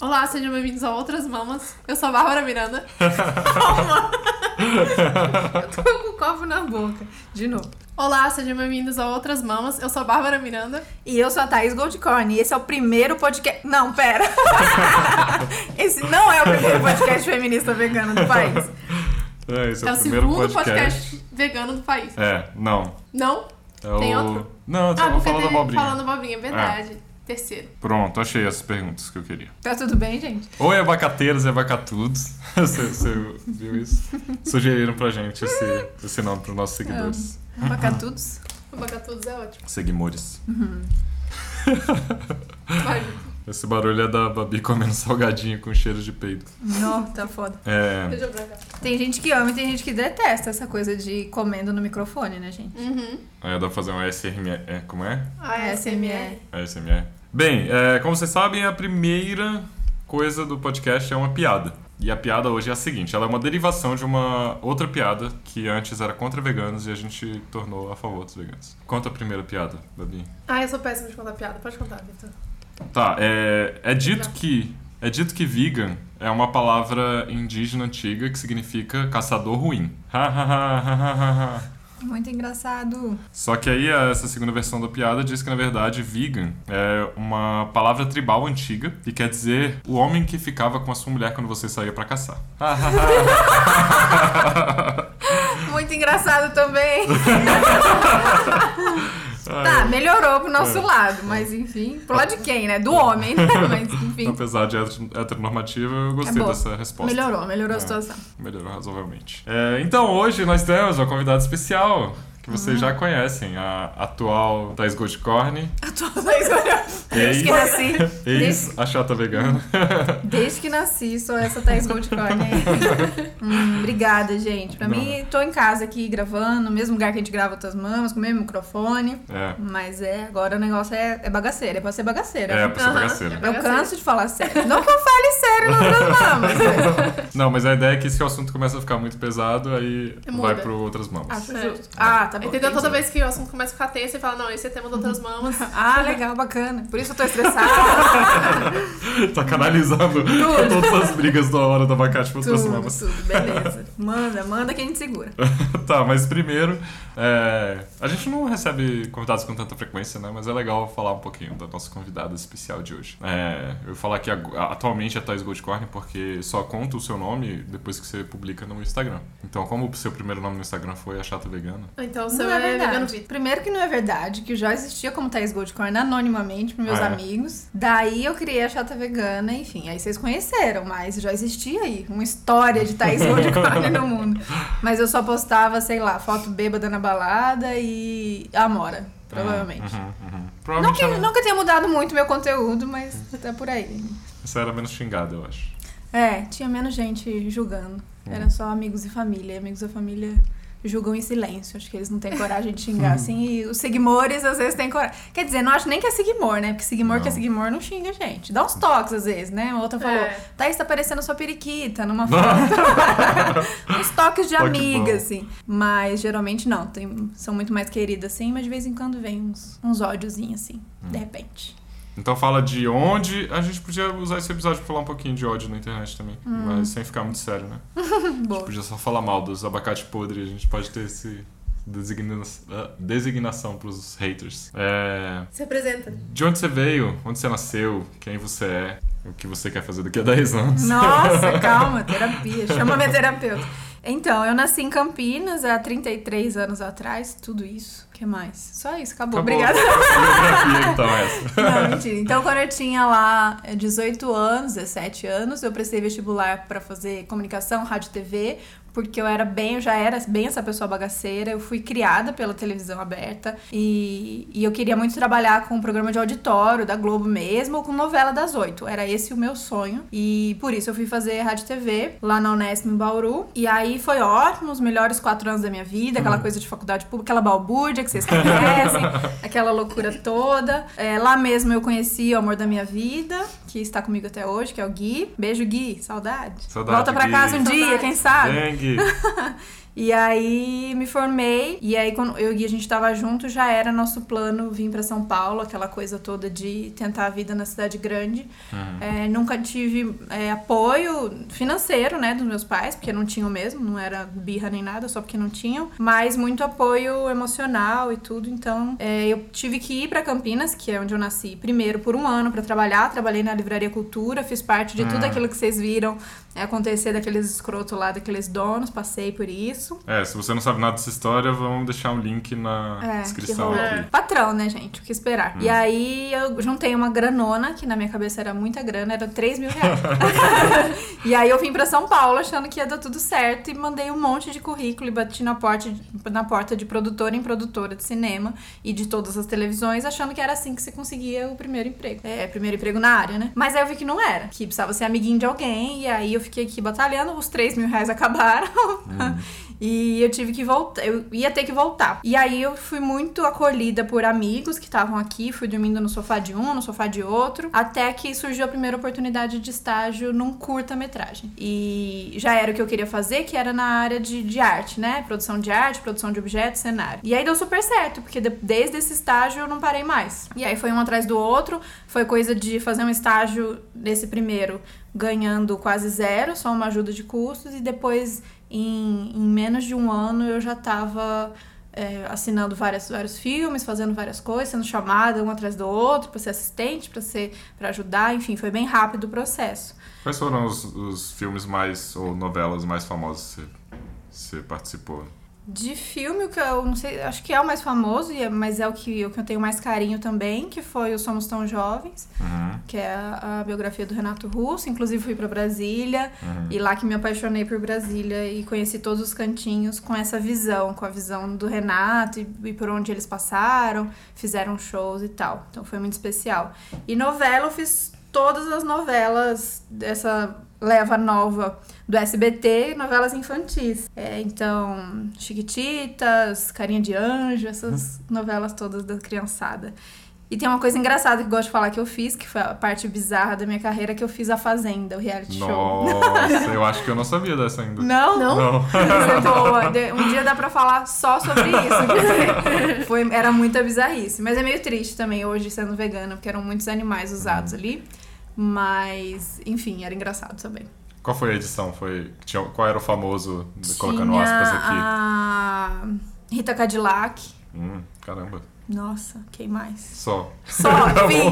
Olá, sejam bem-vindos a Outras Mamas. Eu sou a Bárbara Miranda. Eu tô com o copo na boca. De novo. Olá, sejam bem-vindos a Outras Mamas. Eu sou a Bárbara Miranda. E eu sou a Thaís Goldcorn. E esse é o primeiro podcast. Não, pera. esse não é o primeiro podcast feminista vegano do país. É, esse é, É o o primeiro segundo podcast. podcast vegano do país. É, não. Não? É Tem o... outro? Não, eu Ah, falando tem abobrinha. falando abobrinha, é verdade. Terceiro. Pronto, achei as perguntas que eu queria. Tá tudo bem, gente? Oi, abacateiros e abacatudos. Você, você viu isso? Sugeriram pra gente esse, esse nome pros nossos seguidores. Abacatudos. Abacatudos é ótimo. Seguimores. Vai. Esse barulho é da Babi comendo salgadinho com cheiro de peido. Não, tá foda. É. Tem gente que ama e tem gente que detesta essa coisa de comendo no microfone, né, gente? Uhum. Aí dá pra fazer um ASMR. É, como é? ASMR. ASMR. Bem, é, como vocês sabem, a primeira coisa do podcast é uma piada. E a piada hoje é a seguinte: ela é uma derivação de uma outra piada que antes era contra veganos e a gente tornou a favor dos veganos. Conta a primeira piada, Babi. Ah, eu sou péssima de contar piada. Pode contar, Vitor. Tá, é, é dito que é dito que vegan é uma palavra indígena antiga que significa caçador ruim. Ha, ha, ha, ha, ha, ha, ha. Muito engraçado. Só que aí essa segunda versão da piada diz que na verdade vegan é uma palavra tribal antiga e quer dizer o homem que ficava com a sua mulher quando você saía pra caçar. Muito engraçado também. Tá, melhorou pro nosso É. lado, mas enfim. Pro lado de quem, né? Do homem, né? Mas enfim. Apesar de heter- heteronormativa, eu gostei É dessa resposta. Melhorou, melhorou a É. situação. Melhorou razoavelmente. É, então hoje nós temos uma convidada especial que vocês já conhecem, a atual Thais Goldcorn, Desde que nasci. ex a chata vegana. Desde que nasci, sou essa Thaís Goldcorn aí. hum, obrigada, gente. Pra Não. mim, tô em casa aqui gravando, no mesmo lugar que a gente grava outras mamas, com o mesmo microfone. É, Mas é, agora o negócio é, é bagaceira, é pra ser bagaceira. é pra ser Aham. bagaceira. Eu canso de falar sério. Não que eu fale sério nas outras mamas. Não, mas a ideia é que se o assunto começa a ficar muito pesado, aí Muda. vai pro outras mamas. Acho É. justo. Ah, tá bom. Entendeu? Toda vez que o assunto começa a ficar tenso, você fala, não, esse é tema de outras mamas. Ah, legal, bacana. Por isso eu tô estressada. tá canalizando todas as brigas da hora do abacate para outras mamas. tudo, beleza. Manda, manda que a gente segura. tá, mas primeiro, é, a gente não recebe convidados com tanta frequência, né? Mas é legal falar um pouquinho da nossa convidada especial de hoje. É, eu vou falar que atualmente é Thais Goldcorn porque só conta o seu nome depois que você publica no Instagram. Então, como o seu primeiro nome no Instagram foi a Chata Vegana, Então o seu Não é, é vegano. Primeiro que não é verdade, que eu já existia como Thaís Goldcorn anonimamente pros meus Ah, é? amigos. Daí eu criei a Chata Vegana, enfim, aí vocês conheceram, mas já existia aí uma história de Thaís Goldcorn no mundo. Mas eu só postava, sei lá, foto bêbada na balada e Amora, provavelmente. Uhum, uhum. Não Provavelmente que, ela- não que tenha mudado muito meu conteúdo, mas tá por aí. você era menos xingada, eu acho. É, tinha menos gente julgando. Era só amigos e família. E amigos e família julgam em silêncio. Acho que eles não têm coragem de xingar assim. E os seguimores às vezes têm coragem. Quer dizer, não acho nem que é seguimor, né? Porque seguimor que é Não. seguimor não xinga a gente. Dá uns toques às vezes, né? A outra falou, É. Thaís tá parecendo sua periquita numa foto. uns toques de Toque amiga, bom. assim. Mas geralmente não. Tem, são muito mais queridas, assim. Mas de vez em quando vem uns, uns ódiozinhos, assim. Hum. De repente. Então fala de onde. A gente podia usar esse episódio pra falar um pouquinho de ódio na internet também. Hum. Mas sem ficar muito sério, né? A gente podia só falar mal dos abacate podre. A gente pode ter esse. Designa ah, designação pros haters. É, Se apresenta. de onde você veio? Onde você nasceu? Quem você é? O que você quer fazer daqui a 10 anos? Nossa, calma, terapia. Chama minha terapeuta. Então, eu nasci em Campinas há 33 anos atrás, tudo isso. O que mais? Só isso, acabou. Acabou. Obrigada. Então, essa. Não, mentira. Então, quando eu tinha lá eh, 18 anos, 17 anos, eu prestei vestibular para fazer comunicação, rádio e TV, porque eu era bem, eu já era bem essa pessoa bagaceira. Eu fui criada pela televisão aberta e, e eu queria muito trabalhar com um programa de auditório da Globo mesmo, ou com novela das oito. Era esse o meu sonho. E por isso eu fui fazer rádio TV lá na Unesp em Bauru. E aí foi ótimo, os melhores quatro anos da minha vida, aquela coisa de faculdade pública, aquela balbúrdia que vocês conhecem, aquela loucura toda. É, lá mesmo eu conheci o amor da minha vida, que está comigo até hoje, que é o Gui. Beijo, Gui. Saudade. Saudade, Volta pra Gui. casa um dia, Saudade. quem sabe? Dengue. E aí me formei, e aí quando eu e a gente tava junto, já era nosso plano vir para São Paulo, aquela coisa toda de tentar a vida na cidade grande. Uhum. É, nunca tive é, apoio financeiro, né, dos meus pais, porque não tinham mesmo, não era birra nem nada, só porque não tinham, mas muito apoio emocional e tudo. Então, é, eu tive que ir para Campinas, que é onde eu nasci, primeiro por um ano para trabalhar. Trabalhei na Livraria Cultura, fiz parte de tudo Hum. aquilo que vocês viram é, acontecer daqueles escrotos lá, daqueles donos, passei por isso. É, se você não sabe nada dessa história, vamos deixar um link na É, descrição aqui. Patrão, né, gente? O que esperar. Hum. E aí eu juntei uma granona, que na minha cabeça era muita grana, era 3 mil reais. e aí eu vim pra São Paulo achando que ia dar tudo certo e mandei um monte de currículo e bati na porta, na porta de produtora em produtora de cinema e de todas as televisões, achando que era assim que você conseguia o primeiro emprego. É, primeiro emprego na área, né? Mas aí eu vi que não era. Que precisava ser amiguinho de alguém, e aí eu fiquei aqui batalhando, os 3 mil reais acabaram. E eu tive que voltar, eu ia ter que voltar. E aí eu fui muito acolhida por amigos que estavam aqui, fui dormindo no sofá de um, no sofá de outro, até que surgiu a primeira oportunidade de estágio num curta-metragem. E já era o que eu queria fazer, que era na área de, de arte, né? Produção de arte, produção de objetos, cenário. E aí deu super certo, porque de- desde esse estágio eu não parei mais. E aí foi um atrás do outro, foi coisa de fazer um estágio nesse primeiro ganhando quase zero, só uma ajuda de custos, e depois em, em menos de um ano eu já estava assinando várias, vários filmes, fazendo várias coisas, sendo chamada um atrás do outro para ser assistente, para ser para ajudar, enfim, foi bem rápido o processo. Quais foram os, os filmes mais, ou novelas mais famosas que você, você participou? De filme, o que eu não sei, acho que é o mais famoso, e é- mas é o que, o que eu tenho mais carinho também, que foi o Somos Tão Jovens, Uhum. que é a, a biografia do Renato Russo. Inclusive fui para Brasília, Uhum. e lá que me apaixonei por Brasília e conheci todos os cantinhos com essa visão, com a visão do Renato e, e por onde eles passaram, fizeram shows e tal. Então foi muito especial. E novela, eu fiz todas as novelas dessa leva nova do SBT, novelas infantis. É, então, Chiquititas, Carinha de Anjo, essas novelas todas da criançada. E tem uma coisa engraçada que eu gosto de falar que eu fiz, que foi a parte bizarra da minha carreira, que eu fiz a Fazenda, o reality show. Nossa, eu acho que eu não sabia dessa ainda. Não? Não? Não. É boa. Um dia dá pra falar só sobre isso. Foi, era muita bizarrice. Mas é meio triste também hoje sendo vegana, porque eram muitos animais usados ali. Mas, enfim, era engraçado também. Qual foi a edição? Foi, tinha, qual era o famoso, colocando aspas aqui? a Rita Cadillac. Hum, caramba. Nossa, quem mais? Só. Só, Tá enfim.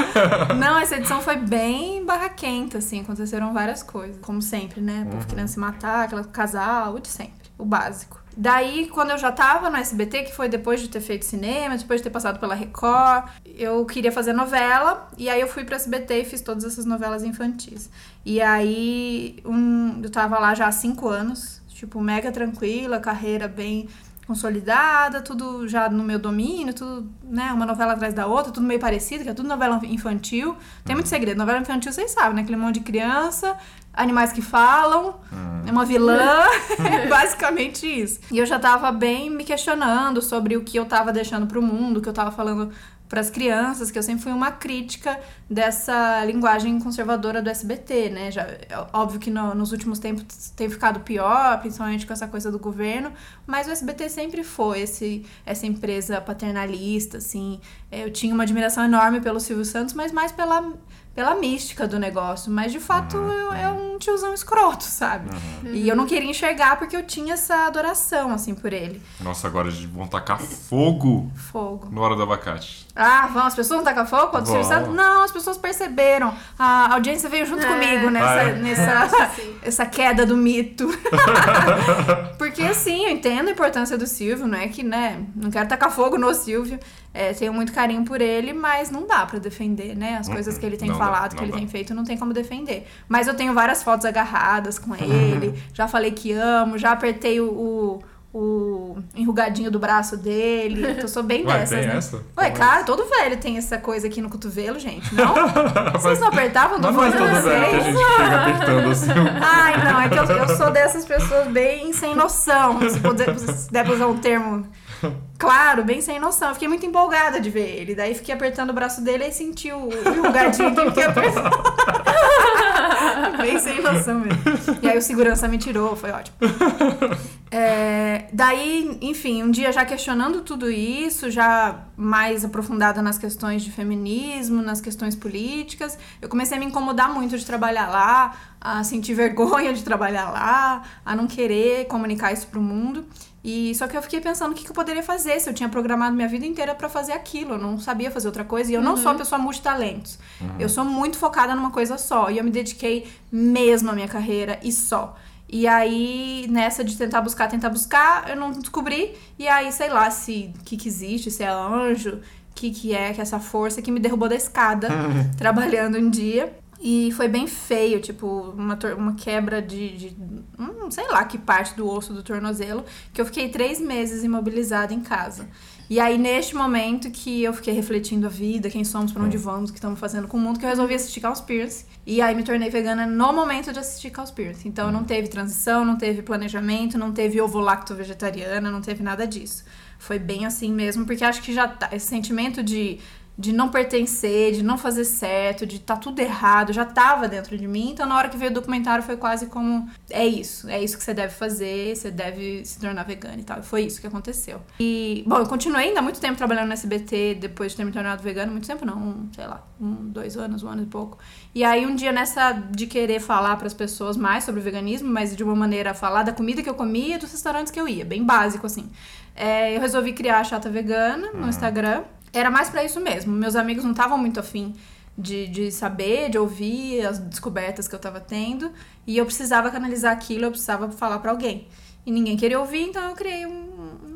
Não, essa edição foi bem barraquenta, assim. Aconteceram várias coisas. Como sempre, né? Povo Uhum. querendo se matar, aquela casal, o de sempre. O básico. Daí, quando eu já tava no SBT, que foi depois de ter feito cinema, depois de ter passado pela Record, eu queria fazer novela. E aí eu fui pro SBT e fiz todas essas novelas infantis. E aí, um, eu tava lá já há cinco anos. Tipo, mega tranquila, carreira bem consolidada, tudo já no meu domínio, tudo, né, uma novela atrás da outra, tudo meio parecido, que é tudo novela infantil. Tem muito segredo. Novela infantil, vocês sabem, né? Aquele monte de criança, animais que falam, é uma vilã, é basicamente isso. E eu já tava bem me questionando sobre o que eu tava deixando pro mundo, o que eu tava falando para as crianças, que eu sempre fui uma crítica dessa linguagem conservadora do SBT, né? Já, é óbvio que no- nos últimos tempos tem ficado pior, principalmente com essa coisa do governo, mas o SBT sempre foi esse, essa empresa paternalista, assim. Eu tinha uma admiração enorme pelo Silvio Santos, mas mais pela, pela mística do negócio. Mas de fato eu- é um tiozão escroto, sabe? E eu não queria enxergar porque eu tinha essa adoração, assim, por ele. Nossa, agora eles vão tacar fogo Fogo. no Hora do Abacate. Ah, vão, as pessoas não tacam fogo quando o Silvio Vão. Santos? Não, as pessoas perceberam. A audiência veio junto É. comigo nessa, Ah, é? nessa essa queda do mito. Porque assim, eu entendo a importância do Silvio, não é que, né, não quero tacar fogo no Silvio. É, tenho muito carinho por ele, mas não dá pra defender, né? As coisas que ele tem Não dá, falado, que não ele dá. tem feito, não tem como defender. Mas eu tenho várias fotos agarradas com ele, já falei que amo, já apertei o, o, o enrugadinho do braço dele. Eu sou bem Ué, dessas, tem né? essa? Ué, Como é cara, todo velho tem essa coisa aqui no cotovelo, gente. Não? Vocês não apertavam do Mas não é todo velho que a vocês? gente chega apertando assim. Ai, não, é que eu, eu sou dessas pessoas bem sem noção. Se puder, se der pra usar um termo claro, bem sem noção. Eu fiquei muito empolgada de ver ele. Daí fiquei apertando o braço dele e senti o, o aqui, fiquei apertando. bem sem noção mesmo. E aí o segurança me tirou, foi ótimo. É, daí, enfim, um dia já questionando tudo isso, já mais aprofundada nas questões de feminismo, nas questões políticas, eu comecei a me incomodar muito de trabalhar lá, a sentir vergonha de trabalhar lá, a não querer comunicar isso pro mundo. E só que eu fiquei pensando o que, que eu poderia fazer se eu tinha programado minha vida inteira para fazer aquilo. Eu não sabia fazer outra coisa. E eu não sou uma pessoa multitalentos. Eu sou muito focada numa coisa só. E eu me dediquei mesmo à minha carreira e só. E aí, nessa de tentar buscar, tentar buscar, eu não descobri. E aí, sei lá, se o que, que existe, se é anjo, o que, que é que é essa força que me derrubou da escada trabalhando um dia. E foi bem feio, tipo, uma, uma quebra de, de hum, sei lá que parte do osso do tornozelo, que eu fiquei três meses imobilizada em casa. E aí, neste momento que eu fiquei refletindo a vida, quem somos, pra onde vamos, o que estamos fazendo com o mundo, que eu resolvi assistir Cowspiracy. E aí me tornei vegana no momento de assistir Cowspiracy. Então não teve transição, não teve planejamento, não teve ovo lacto vegetariana, não teve nada disso. Foi bem assim mesmo, porque acho que já tá, esse sentimento de de não pertencer, de não fazer certo, de tá tudo errado, já tava dentro de mim. Então, na hora que veio o documentário, foi quase como: é isso, é isso que você deve fazer, você deve se tornar vegana e tal. E foi isso que aconteceu. E, bom, eu continuei ainda muito tempo trabalhando no SBT depois de ter me tornado vegana. Muito tempo não, um, sei lá, um, dois anos, um ano e pouco. E aí, um dia nessa de querer falar para as pessoas mais sobre o veganismo, mas de uma maneira falar da comida que eu comia e dos restaurantes que eu ia, bem básico assim. É, eu resolvi criar a Chata Vegana no Instagram. Era mais pra isso mesmo. Meus amigos não estavam muito afim de, de saber, de ouvir as descobertas que eu tava tendo. E eu precisava canalizar aquilo, eu precisava falar pra alguém. E ninguém queria ouvir, então eu criei um,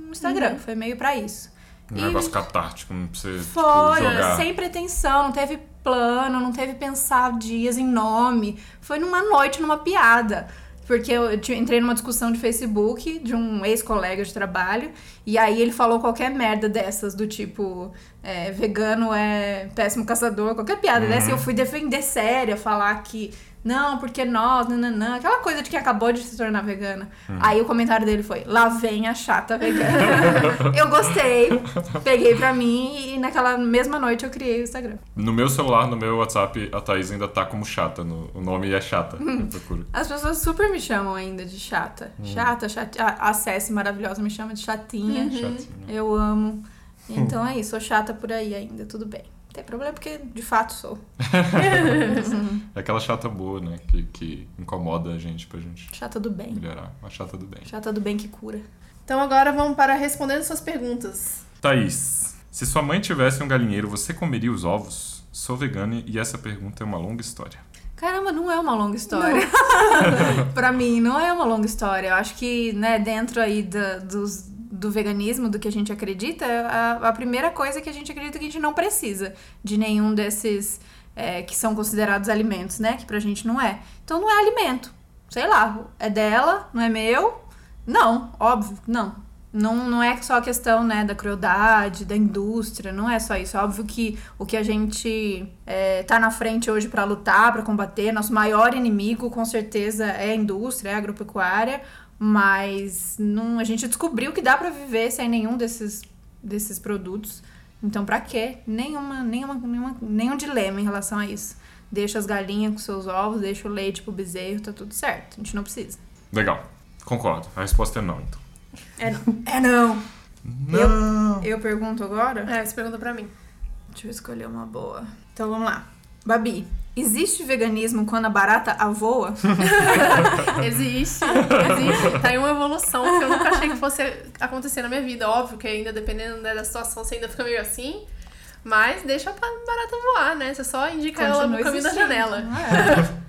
um Instagram. Foi meio pra isso. Um E- negócio catártico, não precisa tipo, Foi, jogar. sem pretensão, não teve plano, não teve pensar dias em nome. Foi numa noite, numa piada. Porque eu entrei numa discussão de Facebook de um ex-colega de trabalho, e aí ele falou qualquer merda dessas, do tipo, é, vegano é péssimo caçador, qualquer piada dessa, e eu fui defender séria, falar que. Não, porque nós, nananã, aquela coisa de quem acabou de se tornar vegana. Aí o comentário dele foi: lá vem a chata vegana. eu gostei, peguei pra mim e naquela mesma noite eu criei o Instagram. No meu celular, no meu WhatsApp, a Thaís ainda tá como chata. no- o nome é chata. Hum. Eu procuro. As pessoas super me chamam ainda de chata. Chata, chata. A Cessi maravilhosa me chama de chatinha. Chatinho. Eu amo. Então é isso, sou chata por aí ainda, tudo bem. Não tem problema porque de fato sou. É aquela chata boa, né? Que, que incomoda a gente pra gente Chata do bem. melhorar. Uma chata do bem. Chata do bem que cura. Então agora vamos para respondendo suas perguntas. Thaís, se sua mãe tivesse um galinheiro, você comeria os ovos? Sou vegana e essa pergunta é uma longa história. Caramba, não é uma longa história. pra mim, não é uma longa história. Eu acho que, né, dentro aí da- dos, do veganismo, do que a gente acredita, a, a primeira coisa que a gente acredita é que a gente não precisa de nenhum desses é, que são considerados alimentos, né? Que pra gente não é. Então não é alimento. Sei lá, é dela, não é meu? Não, óbvio, não. Não, não é só a questão né, da crueldade, da indústria, não é só isso. É óbvio que o que a gente é, tá na frente hoje para lutar, para combater, nosso maior inimigo com certeza é a indústria, é a agropecuária, mas não, a gente descobriu que dá para viver sem nenhum desses, desses produtos. Então, pra quê? Nenhuma, nenhuma, nenhuma, nenhum dilema em relação a isso. Deixa as galinhas com seus ovos, deixa o leite pro bezerro, tá tudo certo. A gente não precisa. Legal. Concordo. A resposta é não, então. É não. É não. Não! Eu pergunto agora? É, você pergunta pra mim. Deixa eu escolher uma boa. Então vamos lá. Babi, existe veganismo quando a barata avoa? Existe, existe. Tá em uma evolução que eu nunca achei que fosse acontecer na minha vida. Óbvio que ainda, dependendo né, da situação, você ainda fica meio assim. Mas deixa a barata voar, né? Você só indica ela no Continua caminho da janela. É.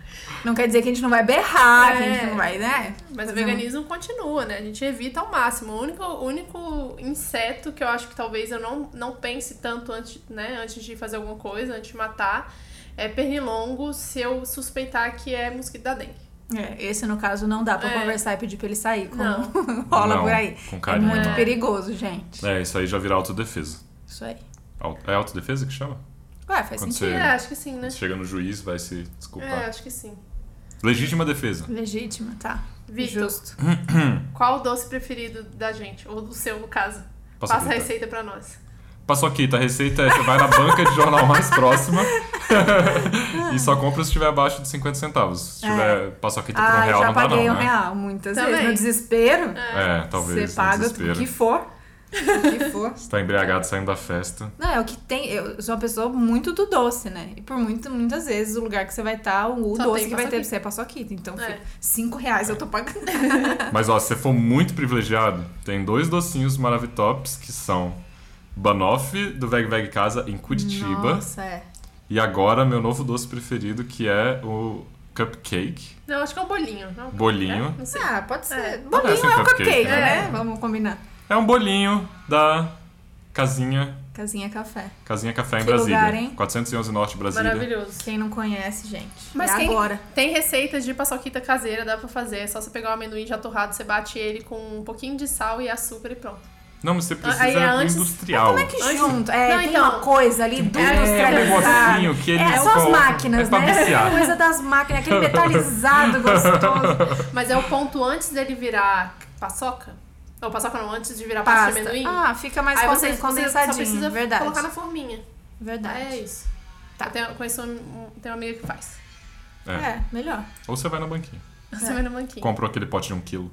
Não quer dizer que a gente não vai berrar, que a gente É. não vai, né? Mas o veganismo continua, né? A gente evita ao máximo. O único, único inseto que eu acho que talvez eu não, não pense tanto antes, né, antes de fazer alguma coisa, antes de matar, é pernilongo se eu suspeitar que é mosquito da dengue. É, esse no caso não dá pra É. conversar e pedir pra ele sair, como Não. rola Não, por aí. com É carinho. muito não. perigoso, gente. É, isso aí já vira autodefesa. Isso aí. É autodefesa que chama? Ué, faz Quando sentido. você- É, acho que sim, né? Chega no juiz, vai se É, desculpar. acho que sim. Legítima defesa. Legítima, tá. Vitor, Justo. qual o doce preferido da gente? Ou do seu, no caso? Passa Passa a a receita pra nós. Paçoquita, a receita é você vai na banca de jornal mais próxima e só compra se tiver abaixo de 50 centavos. Se tiver paçoquita por um Ah, real, já não dá paguei não, um né? real muitas Também. vezes. No desespero, É, talvez. você paga no o desespero. que for. O que for. Você tá embriagado saindo da festa. Não, é o que tem. Eu sou uma pessoa muito do doce, né? E por muito, muitas vezes o lugar que você vai estar, o Só doce que vai ter pra você é paçoquita. Então, É. filho, cinco reais eu tô pagando. Mas ó, se você for muito privilegiado, tem dois docinhos Maravitops que são Banoffee do Veg Veg Casa em Curitiba. Nossa, é. E agora meu novo doce preferido que é o cupcake, Não, acho que é um bolinho. Não, bolinho. É? Não sei. Ah, pode ser. É. Bolinho Parece um é um cupcake, cupcake, né? né? Vamos combinar. É um bolinho da Casinha, Casinha Café. Casinha Café em Que Brasília. lugar, hein? 411 Norte Brasília. Maravilhoso. Quem não conhece, gente. Mas é quem- agora. Tem receitas de paçoquita caseira, dá pra fazer. É só você pegar o amendoim já torrado, você bate ele com um pouquinho de sal e açúcar e pronto. Não, mas você precisa Aí é antes- industrial. Como é que junto? É, Não, tem então- uma coisa ali do É, industrializado. um negocinho que eles É, são as máquinas, é né? viciar. coisa das máquinas, aquele metalizado gostoso. Mas é o ponto antes dele virar paçoca? Ou paçoca não, antes de virar pasta, de Pasta. amendoim? Ah, fica mais Aí você, você só condensadinho. precisa verdade. colocar na forminha. Verdade. É isso. Tá. Eu tenho, conheço um, um- tenho uma amiga que faz. É. É, melhor. Ou você vai na banquinha. Você vai no banquinho. Comprou aquele pote de um quilo.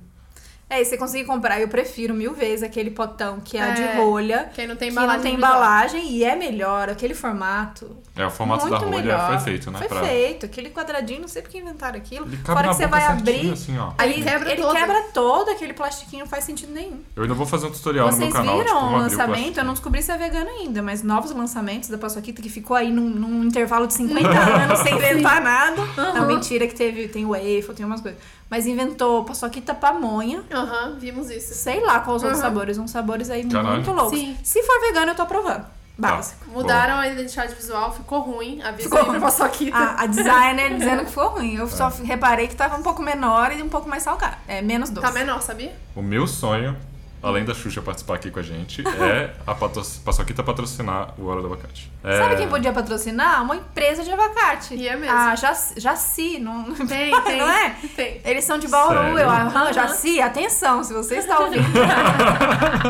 É, e você conseguir comprar, eu prefiro mil vezes aquele potão que é, de É, rolha, Quem não tem que embalagem. não tem embalagem e é melhor, aquele formato. É, o formato muito da rolha melhor. foi feito, né? Foi pra- feito, aquele quadradinho, não sei porque inventaram aquilo. Ele cabe Fora na que você vai abrir, assim, ó. aí Ele quebra ele todo. quebra todo, aquele plastiquinho não faz sentido nenhum. Eu ainda vou fazer um tutorial no Vocês meu canal. viram tipo, abrir lançamento? eu não descobri se é vegano ainda, mas novos lançamentos da Paçoquita que ficou aí num, num intervalo de 50 anos sem inventar nada. Não, mentira que teve, tem waffle, tem umas coisas. Mas inventou Paçoquita pamonha. Aham, vimos isso. Sei lá quais os outros Uhum. sabores, uns sabores aí Caralho. muito loucos. Sim. Se for vegano, eu tô aprovando. Básico. Mudaram a identidade visual, ficou ruim. Avisa Ficou aí pra ruim. paçoquita. A, a designer dizendo que ficou ruim. Eu só reparei que tava um pouco menor e um pouco mais salgado. É menos doce. Tá menor, sabia? O meu sonho, além da Xuxa participar aqui com a gente, é a patro... Paçoquita patrocinar o Hora do Abacate. É... Sabe quem podia patrocinar? Uma empresa de abacate. E é mesmo. Ah, Jaci, Jaci não... Tem, tem. não é? Tem. Eles são de Bauru, Sério? eu aham, Jaci, atenção, se você está ouvindo.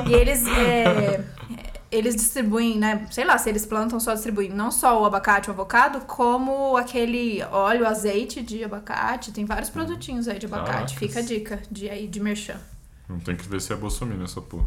e eles, é, eles distribuem, né? Sei lá, se eles plantam, só distribuem não só o abacate, o avocado, como aquele óleo, azeite de abacate. Tem vários produtinhos aí de abacate. Caracas. Fica a dica de, aí, de merchan. Não tem que ver se é bolsominion essa porra.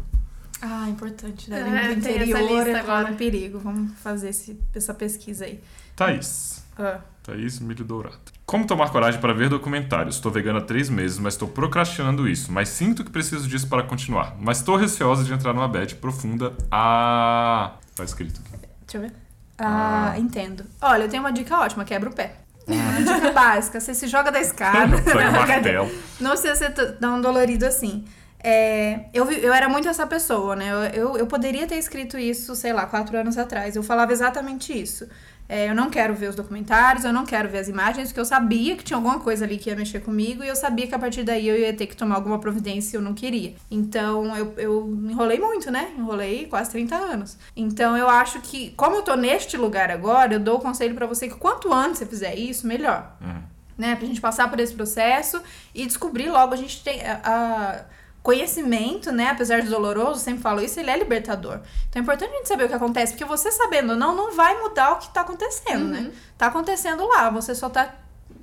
Ah, importante, né? É, Do tem essa interior lista é agora. um perigo. Vamos fazer esse, essa pesquisa aí. Thaís. Ah. Thaís Milho Dourado. Como tomar coragem para ver documentários? Estou vegana há três meses, mas estou procrastinando isso. Mas sinto que preciso disso para continuar. Mas estou receosa de entrar numa bad profunda. Ah. Tá escrito aqui. Deixa eu ver. Ah, Ah. entendo. Olha, eu tenho uma dica ótima, quebra o pé. Uma dica básica, você se joga da escada. Pega o martelo. Não precisa ser tão dolorido assim. É, eu, eu era muito essa pessoa, né? Eu, eu, eu poderia ter escrito isso, sei lá, quatro anos atrás. Eu falava exatamente isso. É, eu não quero ver os documentários, eu não quero ver as imagens, porque eu sabia que tinha alguma coisa ali que ia mexer comigo e eu sabia que a partir daí eu ia ter que tomar alguma providência e eu não queria. Então eu, eu enrolei muito, né? Enrolei quase 30 anos. Então eu acho que, como eu tô neste lugar agora, eu dou o conselho pra você que quanto antes você fizer isso, melhor Uhum. né? Pra gente passar por esse processo e descobrir logo. A gente tem a, a- conhecimento, né? Apesar de doloroso, sempre falo isso, ele é libertador. Então é importante a gente saber o que acontece, porque você sabendo ou não, não vai mudar o que tá acontecendo, né? Tá acontecendo lá, você só tá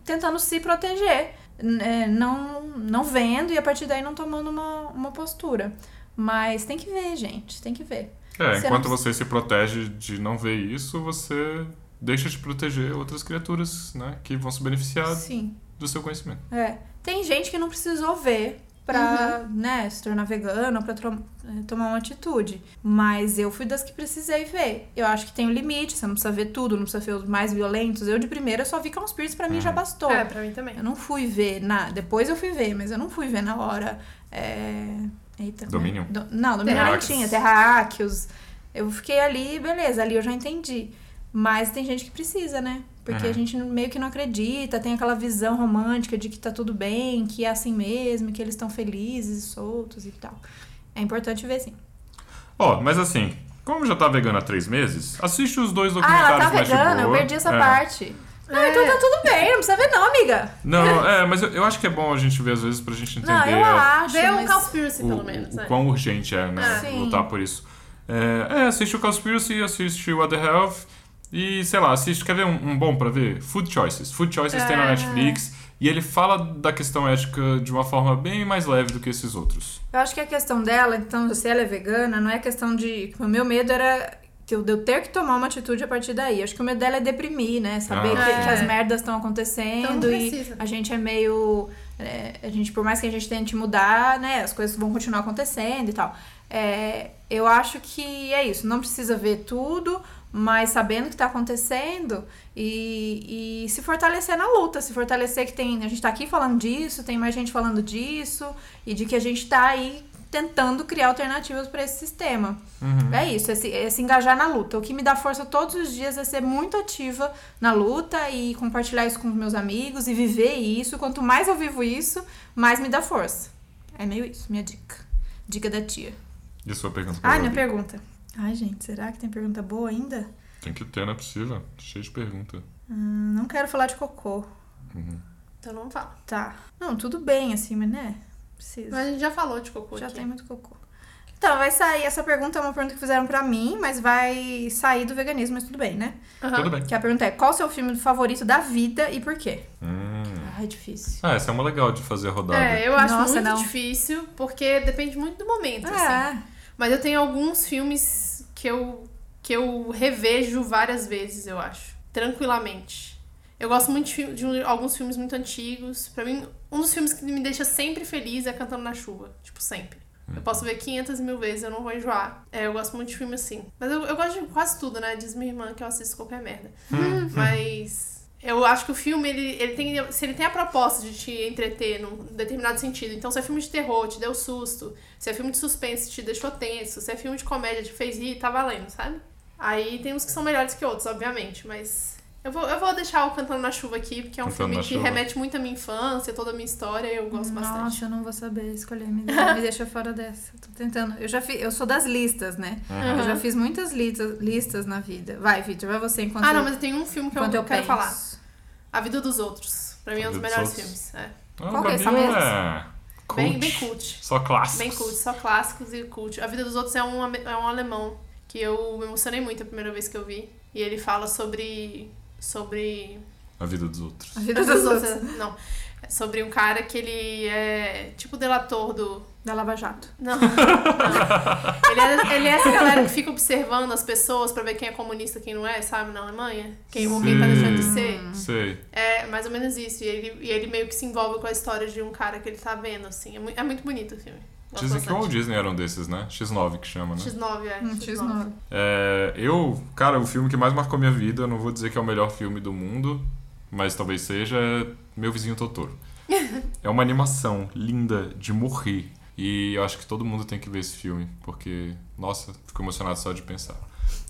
tentando se proteger, né? não, não vendo e a partir daí não tomando uma, uma postura. Mas tem que ver, gente, tem que ver. É, Você enquanto não- você se protege de não ver isso, você deixa de proteger outras criaturas, né? Que vão se beneficiar Sim. do seu conhecimento. É. Tem gente que não precisou ver pra, né, se tornar vegano, pra tro- eh, tomar uma atitude. Mas eu fui das que precisei ver. Eu acho que tem um limite, você não precisa ver tudo, não precisa ver os mais violentos. Eu, de primeira, só vi Conspiracy, pra mim já bastou. É, pra mim também. Eu não fui ver na. Depois eu fui ver, mas eu não fui ver na hora. É... Eita. né? Dominion? Do- Não, Dominion não tinha. Terráqueos. Eu fiquei ali, beleza, ali eu já entendi. Mas tem gente que precisa, né? Porque Uhum. a gente meio que não acredita, tem aquela visão romântica de que tá tudo bem, que é assim mesmo, que eles estão felizes e soltos e tal. É importante ver sim. Ó, mas assim, como já tá vegana há três meses, assiste os dois Ah, documentários ela tá vegana, eu perdi essa É. parte. Ah, É. então tá tudo bem, não precisa ver não, amiga. Não, é, mas eu, eu acho que é bom a gente ver às vezes pra gente entender Não, eu acho. Vê um mas... Cowspiracy, o, pelo menos, o né? quão urgente é, né? Sim. Lutar por isso. É, é assiste o Conspiracy, assiste What the Health e, sei lá, assiste. Quer ver um, um bom pra ver? Food Choices. Food Choices tem na É. Netflix e ele fala da questão ética de uma forma bem mais leve do que esses outros. Eu acho que a questão dela, então, se ela é vegana, não é questão de. O meu medo era que eu, de eu ter que tomar uma atitude a partir daí. Acho que o medo dela é deprimir, né? Saber Ah, que, sim. que as É. merdas estão Então acontecendo não e a gente é meio. é, a gente, por mais que a gente tente mudar, né? As coisas vão continuar acontecendo e tal. É, eu acho que é isso. Não precisa ver tudo, mas sabendo o que tá acontecendo e, e se fortalecer na luta, se fortalecer que tem. A gente tá aqui falando disso, tem mais gente falando disso, e de que a gente tá aí tentando criar alternativas para esse sistema. É isso, é se, é se engajar na luta. O que me dá força todos os dias é ser muito ativa na luta e compartilhar isso com os meus amigos e viver isso. Quanto mais eu vivo isso, mais me dá força. É meio isso, minha dica. Dica da tia. E a sua pergunta Ah, minha pergunta. Ai, gente, será que tem pergunta boa ainda? Tem que ter, não é possível. Cheio de pergunta. Hum, não quero falar de cocô. Então não fala. Tá. Não, tudo bem, assim, mas né? Precisa. Mas a gente já falou de cocô Já aqui. tem muito cocô. Então, vai sair. Essa pergunta é uma pergunta que fizeram pra mim, mas vai sair do veganismo, mas tudo bem, né? Aham. Tudo bem. Que a pergunta é: qual o seu filme favorito da vida e por quê? Hum. Ai, difícil. Ah, essa é uma legal de fazer a rodada. É, eu acho Nossa, muito não. difícil, porque depende muito do momento, assim. Mas eu tenho alguns filmes que eu, que eu revejo várias vezes, eu acho. Tranquilamente. Eu gosto muito de, de alguns filmes muito antigos. Pra mim, um dos filmes que me deixa sempre feliz é Cantando na Chuva. Tipo, sempre. Eu posso ver 500 mil vezes, eu não vou enjoar. É, eu gosto muito de filme assim. Mas eu, eu gosto de quase tudo, né? Diz minha irmã que eu assisto qualquer merda. Mas eu acho que o filme, ele, ele tem. Se ele tem a proposta de te entreter num determinado sentido. Então, se é filme de terror, te deu susto. Se é filme de suspense, te deixou tenso. Se é filme de comédia, te fez rir, tá valendo, sabe? Aí tem uns que são melhores que outros, obviamente, mas. Eu vou, eu vou deixar o Cantando na Chuva aqui, porque é um Cantando filme que Chuva. remete muito à minha infância, toda a minha história, e eu gosto bastante. Nossa, eu não vou saber escolher. Me, deixa- me deixa fora dessa. Tô tentando. Eu já fiz. Eu sou das listas, né? Eu já fiz muitas listas, listas na vida. Vai, Vitor, vai você enquanto Ah, não, eu, mas tem um filme que eu, eu quero penso. falar. A Vida dos Outros. Pra mim é um dos melhores Outros. filmes. É. Ah, Qual que é essa mesmo? é Bem, cult. bem cult. Só clássicos. Bem cult, só clássicos e cult. A Vida dos Outros é um, é um alemão que eu me emocionei muito a primeira vez que eu vi. E ele fala sobre. sobre. A vida dos outros. A vida A dos outros. Não. É sobre um cara que ele é tipo delator do. Da Lava Jato. Não. não. Ele, é, ele é essa galera que fica observando as pessoas pra ver quem é comunista e quem não é, sabe, na Alemanha? Quem, ou quem tá deixando de ser. Sei. É mais ou menos isso. E ele, e ele meio que se envolve com a história de um cara que ele tá vendo, assim. É, mu- é muito bonito o filme. Gosto Dizem que o Walt. Disney era um desses, né? X9 que chama, né? X9, é. Um X9. É, eu, cara, o filme que mais marcou minha vida, eu não vou dizer que é o melhor filme do mundo, mas talvez seja é Meu Vizinho Totoro. é uma animação linda de morrer. E eu acho que todo mundo tem que ver esse filme, porque, nossa, fico emocionado só de pensar.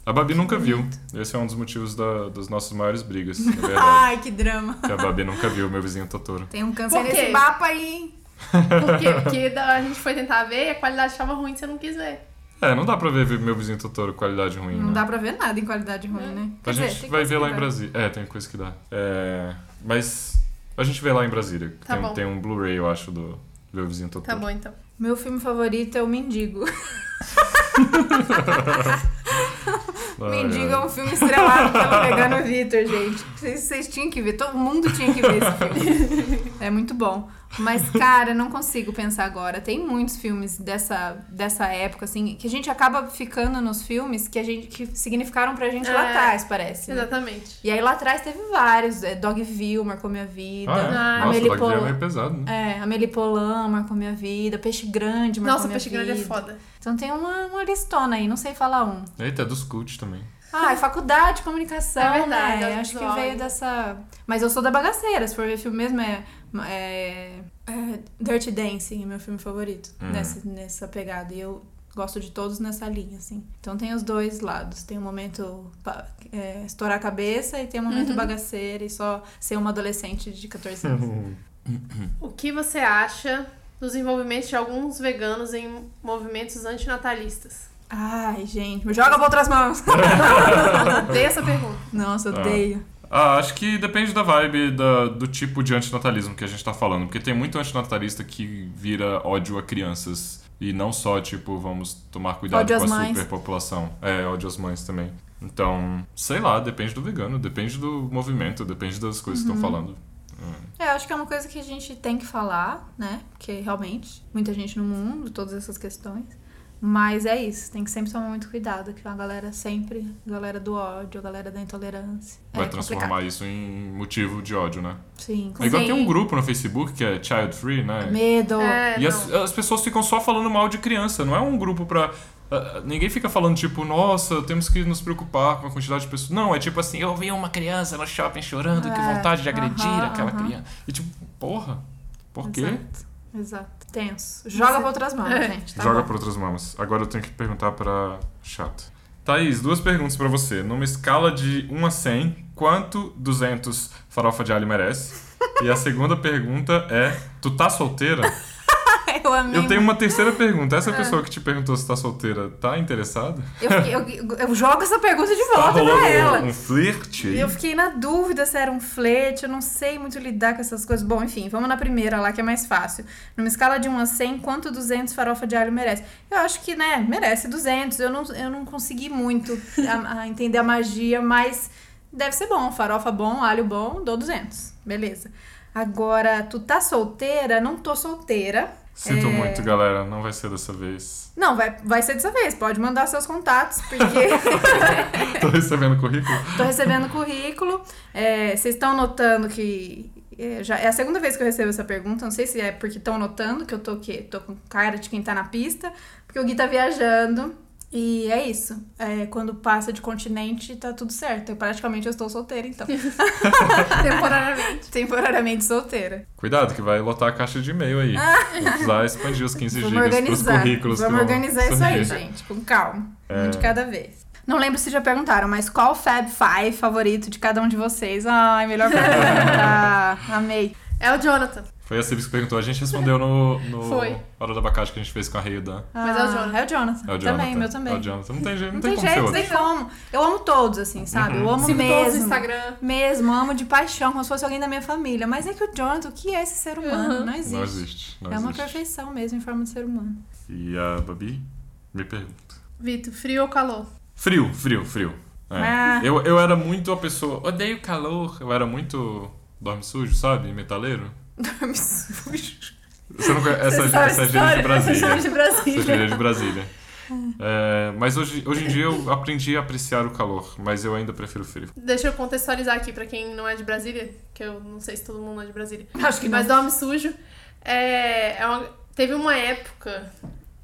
A Babi nunca viu. Esse é um dos motivos da, das nossas maiores brigas, na verdade. Ai, que drama. que a Babi nunca viu Meu Vizinho Totoro. Tem um câncer nesse mapa aí. Por quê? Porque a gente foi tentar ver e a qualidade estava ruim, você não quis ver. É, não dá pra ver Meu Vizinho Totoro qualidade ruim, Não né? dá pra ver nada em qualidade ruim, né? Quer A dizer, gente tem vai ver lá em. Brasília. É, tem coisa que dá. É, mas a gente vê lá em Brasília. Tá tem, bom. tem um Blu-ray, eu acho, do Meu Vizinho Totoro. Tá bom, então. Meu filme favorito é O Mendigo. Mendigo é um filme estrelado pelo Vegano Vitor, gente. Vocês, vocês tinham que ver, todo mundo tinha que ver esse filme. É muito bom. Mas, cara, não consigo pensar agora. Tem muitos filmes dessa, dessa época, assim, que a gente acaba ficando nos filmes que a gente que significaram pra gente lá É, atrás, parece. né? Exatamente. E aí lá atrás teve vários. É, Dogville marcou minha vida. Ah, é? Ah, Nossa, o Dogville é meio pesado, né? É, Amélie Poulain marcou minha vida. Peixe Grande marcou Nossa, minha Peixe vida. Grande é foda. Então tem uma, uma listona aí, não sei falar um. Eita, é dos cult também. Ah, é faculdade de comunicação, É verdade, né? é Acho que veio dessa... Mas eu sou da bagaceira, se for ver filme mesmo, é... é, é Dirty Dancing é meu filme favorito, Hum. nessa, nessa pegada. E eu gosto de todos nessa linha, assim. Então tem os dois lados. Tem o momento pa- é, estourar a cabeça e tem o momento Uhum. bagaceira e só ser uma adolescente de 14 anos. O que você acha dos envolvimentos de alguns veganos em movimentos antinatalistas? Ai, gente, me joga pra outras mãos. Odeio essa pergunta. Nossa, Ah. odeio. Ah, acho que depende da vibe da- do tipo de antinatalismo que a gente tá falando. Porque tem muito antinatalista que vira ódio a crianças E não só, tipo, vamos tomar cuidado Ódio com a mães. superpopulação. É, ódio às mães também. Então, sei lá, depende do vegano, depende do movimento, depende das coisas que Uhum. estão falando. É, eu acho que é uma coisa que a gente tem que falar, né? Porque realmente, muita gente no mundo, todas essas questões. Mas é isso, tem que sempre tomar muito cuidado, que a galera sempre, a galera do ódio, a galera da intolerância. Vai é transformar complicado. isso em motivo de ódio, né? Sim, É igual tem um grupo no Facebook que é Child Free, né? Medo. É, E as, as pessoas ficam só falando mal de criança, não é um grupo pra. ah, ninguém fica falando, tipo, nossa, temos que nos preocupar com a quantidade de pessoas. Não, é tipo assim, eu vi uma criança no shopping chorando, que É, vontade de agredir aham, aquela aham. criança. E tipo, porra, por quê? Exato, exato. Tenso. Joga pra outras mãos, É. gente. Tá Joga por outras mamas. Agora eu tenho que perguntar pra chato. Thaís, duas perguntas pra você. Numa escala de 1 a 100, quanto 200 farofa de alho merece? E a segunda pergunta é, tu tá solteira? Eu amei. Eu tenho uma terceira pergunta. Essa pessoa que te perguntou se tá solteira, tá interessada? Eu, fiquei- eu- eu jogo essa pergunta de Tá volta rolando pra ela. um flerte? Eu fiquei na dúvida se era um flerte, eu não sei muito lidar com essas coisas. Bom, enfim, vamos na primeira lá, que é mais fácil. Numa escala de 1 a 100, quanto 200 farofa de alho merece? Eu acho que, né, merece 200. Eu não, eu não consegui muito a- a entender a magia, mas deve ser bom. Farofa bom, alho bom, dou 200. Beleza. Agora, tu tá solteira? Não tô solteira. Sinto É. muito, galera. Não vai ser dessa vez. Não, vai, vai ser dessa vez. Pode mandar seus contatos, porque... Tô recebendo currículo. Tô recebendo currículo. É, vocês estão notando que. É, já, é a segunda vez que eu recebo essa pergunta. Não sei se é porque estão notando que eu tô, o quê? tô com cara de quem tá na pista. Porque o Gui tá viajando. E é isso. É, quando passa de continente, tá tudo certo. Eu praticamente eu estou solteira, então. Temporariamente. Temporariamente solteira. Cuidado, que vai lotar a caixa de e-mail aí. Vou precisar expandir os 15 Vamos gigas pros organizar. currículos. que Vamos vão organizar isso aí, gente. Com calma. É. Um de cada vez. Não lembro se já perguntaram, mas qual o Fab Five favorito de cada um de vocês? Ai, melhor pergunta. Amei. É o Jonathan. Foi a Cibis que perguntou. A gente respondeu no, no Foi. Hora do Abacate que a gente fez com a Reildan. Mas é o Jonathan. É o Jonathan. É o Jonathan. Também, meu também. É o Jonathan. Não tem jeito, não, Não tem jeito, tem como. Eu amo todos, assim, sabe? Uhum. Eu amo Sigo mesmo. todos no Instagram. Mesmo, amo de paixão, como se fosse alguém da minha família. Mas é que o Jonathan, o que é esse ser humano? Uhum. Não existe. Não existe. Não é uma existe. perfeição mesmo em forma de ser humano. E a Babi me pergunta. Vitor, frio ou calor? Frio, frio, frio. É. Ah. Eu, eu era muito a pessoa. Odeio calor. Eu era muito. Dorme sujo, sabe? Metaleiro. Dorme sujo. Você não conhece essa, Você sabe essa a gíria de? Brasília. Essa gíria de Brasília. Essa gíria de Brasília. É, mas hoje, hoje em dia eu aprendi a apreciar o calor, mas eu ainda prefiro frio. Deixa eu contextualizar aqui pra quem não é de Brasília, que eu não sei se todo mundo é de Brasília. Acho que não. Mas dorme sujo. É, é uma- teve uma época,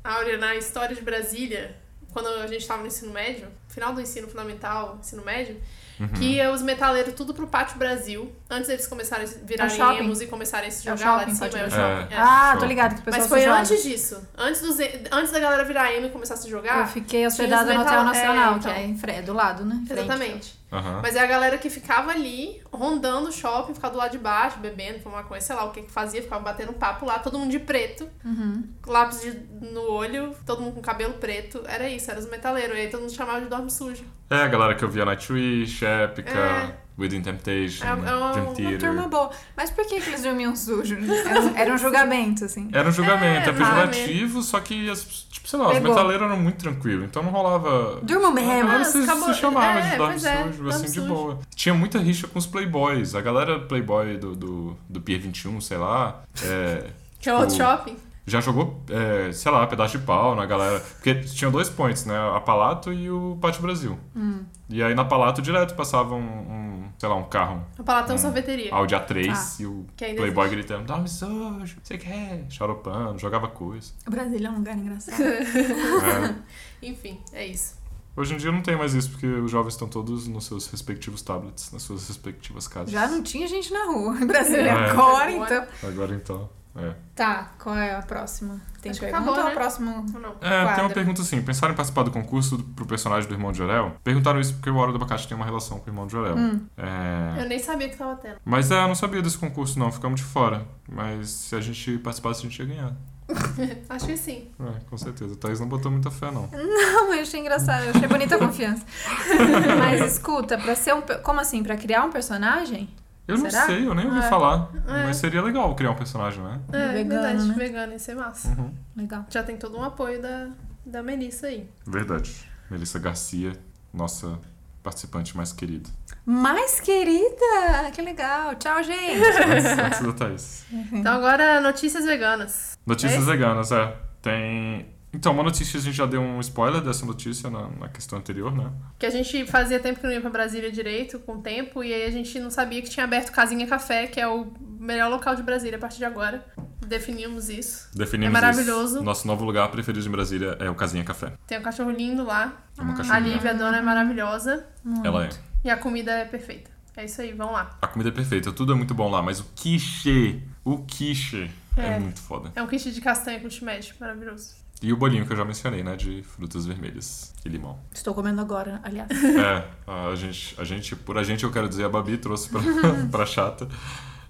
Áurea, na história de Brasília, quando a gente tava no ensino médio, final do ensino fundamental, ensino médio, Uhum. que ia os metaleiros tudo pro Pátio Brasil, antes eles começarem a É virarem shopping. emos e começarem a se É jogar lá shopping, de cima. É o shopping. É. é. Ah, tô ligado que o pessoal Mas foi joga. antes disso. Antes, dos, antes da galera virar emo e começar a se jogar. Eu fiquei hospedada no Hotel Nacional, é, então. que é em Fre- do lado, né? Frente. Exatamente. Aham. Mas é a galera que ficava ali, rondando o shopping, ficava do lado de baixo, bebendo, fumando maconha, sei lá o que que fazia, ficava batendo papo lá, todo mundo de preto, Uhum. lápis de- no olho, todo mundo com cabelo preto. Era isso, era os metaleiros. E aí todo mundo chamava de dorme sujo. É a galera que eu via Nightwish, Épica, É. Within Temptation, É- é uma- Dream uma turma boa. Mas por que, que eles dormiam sujo? Era, um- era um julgamento, assim. Era um julgamento, é, É, pejorativo, só que, as, tipo, sei lá, os Pegou. metaleiros eram muito tranquilos, então não rolava... Durmo A mesmo. Ah, se, acabou- se chamava é, de dorme é, sujo, assim, de sujo. boa. Tinha muita rixa com os playboys. A galera playboy do, do, do Pier 21, sei lá, é, Que é o outro shopping. já jogou, é, sei lá, pedaço de pau na galera. Porque tinham dois points, né? A Palato e o Pátio Brasil. Hum. E aí na Palato direto passava um, um, sei lá, um carro, O Palatão Hum. Sorveteria. Audi A3 e o Que Playboy gritando, dorme sujo, você quer, choropando, jogava coisa. O Brasília é um lugar engraçado. É. Enfim, é isso. Hoje em dia não tem mais isso, porque os jovens estão todos nos seus respectivos tablets, nas suas respectivas casas. Já não tinha gente na rua em Brasília É. agora, Agora. então. Agora então, é. Tá, qual é a próxima? Tem Acho que pergunta acabou, ou né? a próxima? É, tem uma pergunta assim. Pensaram em participar do concurso pro personagem do irmão de Jorel? Perguntaram isso porque o Hora do Abacate tem uma relação com o irmão de Jorel. Hum. É... Eu nem sabia que tava tendo. Mas é, eu não sabia desse concurso não, ficamos de fora. Mas se a gente participasse, a gente ia ganhar. Acho que sim. É, com certeza. A Thaís não botou muita fé, não. Não, eu achei engraçado, eu achei bonita a confiança. Mas escuta, pra ser um. Como assim? Pra criar um personagem? Eu não Será? sei, eu nem ouvi É. falar. É. Mas seria legal criar um personagem, né? É, Vegano, verdade. né? Vegano, ia ser massa. Uhum. Legal. Já tem todo um apoio da, da Melissa aí. Verdade. Melissa Garcia, nossa participante mais querida. Mais querida! Que legal. Tchau, gente. Antes, antes da Thaís. Então agora, notícias veganas. Notícias É? veganas, é. Tem. Então, uma notícia, a gente já deu um spoiler dessa notícia na, na questão anterior, né? Que a gente fazia tempo que não ia pra Brasília direito, com o tempo, e aí a gente não sabia que tinha aberto Casinha Café, que é o melhor local de Brasília a partir de agora. Definimos isso. Definimos É maravilhoso. isso. Nosso novo lugar preferido em Brasília é o Casinha Café. Tem um cachorro lindo lá. É uma A cachorrinha. Lívia, a dona, é maravilhosa. Ela é. E a comida é perfeita. É isso aí, vamos lá. A comida é perfeita, tudo é muito bom lá, mas o quiche, o quiche é, É. muito foda. É um quiche de castanha com shimeji, maravilhoso. E o bolinho que eu já mencionei, né? De frutas vermelhas e limão. Estou comendo agora, aliás. É, a gente, a gente, por a gente eu quero dizer, a Babi trouxe pra, pra chata.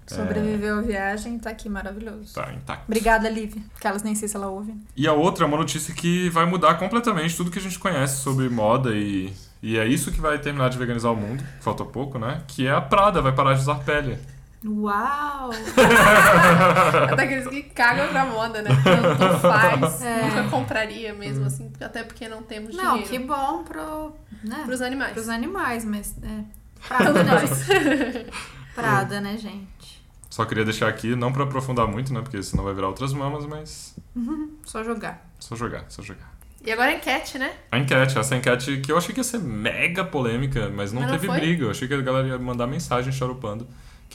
Sobreviveu a viagem, tá aqui maravilhoso. Tá intacto. Obrigada, Lívia. Que elas nem sei se ela ouve. E a outra é uma notícia que vai mudar completamente tudo que a gente conhece sobre moda e, e é isso que vai terminar de veganizar o mundo, falta pouco, né? Que é a Prada, vai parar de usar pele. Uau! É daqueles que cagam pra moda, né? Não, não faz. É. Nunca compraria mesmo, assim, até porque não temos Não, dinheiro. que bom pro, né? Pros animais. pros animais, mas é. Prada, né, gente? Prada, né, gente? Só queria deixar aqui, não pra aprofundar muito, né? Porque senão vai virar outras mamas, mas Só jogar. só jogar, só jogar. E agora a enquete, né? A enquete, essa enquete que eu achei que ia ser mega polêmica, mas não Mas não teve foi? briga. Eu achei que a galera ia mandar mensagem charupando.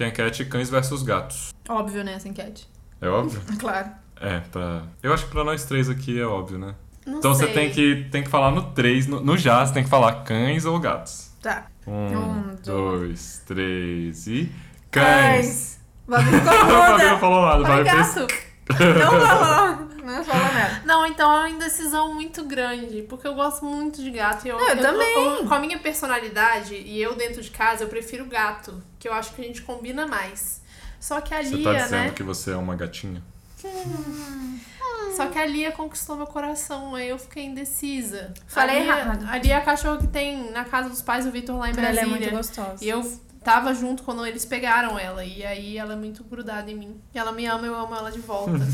Que é a enquete cães versus gatos. Óbvio, né, essa enquete. É óbvio? Claro. É, pra. Eu acho que pra nós três aqui é óbvio, né? Não então sei. você tem que, tem que falar no 3, no, no já, você tem que falar cães ou gatos. Tá. Um, Um, dois, três e. Cães! Babi ficou A Fabi não muda. falou nada, vai fez-. Não falou. Nada. Não, então é uma indecisão muito grande, porque eu gosto muito de gato. E eu, Eu também. eu- com a minha personalidade e eu dentro de casa, eu prefiro gato, que eu acho que a gente combina mais. Só que a Você Lia, tá dizendo né? que você é uma gatinha? Só que a Lia conquistou meu coração, aí eu fiquei indecisa. Falei a Lia, errado. A Lia é a cachorra que tem na casa dos pais do Vitor lá em Ela Brasília. é muito gostosa. E eu tava junto quando eles pegaram ela. E aí ela é muito grudada em mim. E ela me ama, eu amo ela de volta.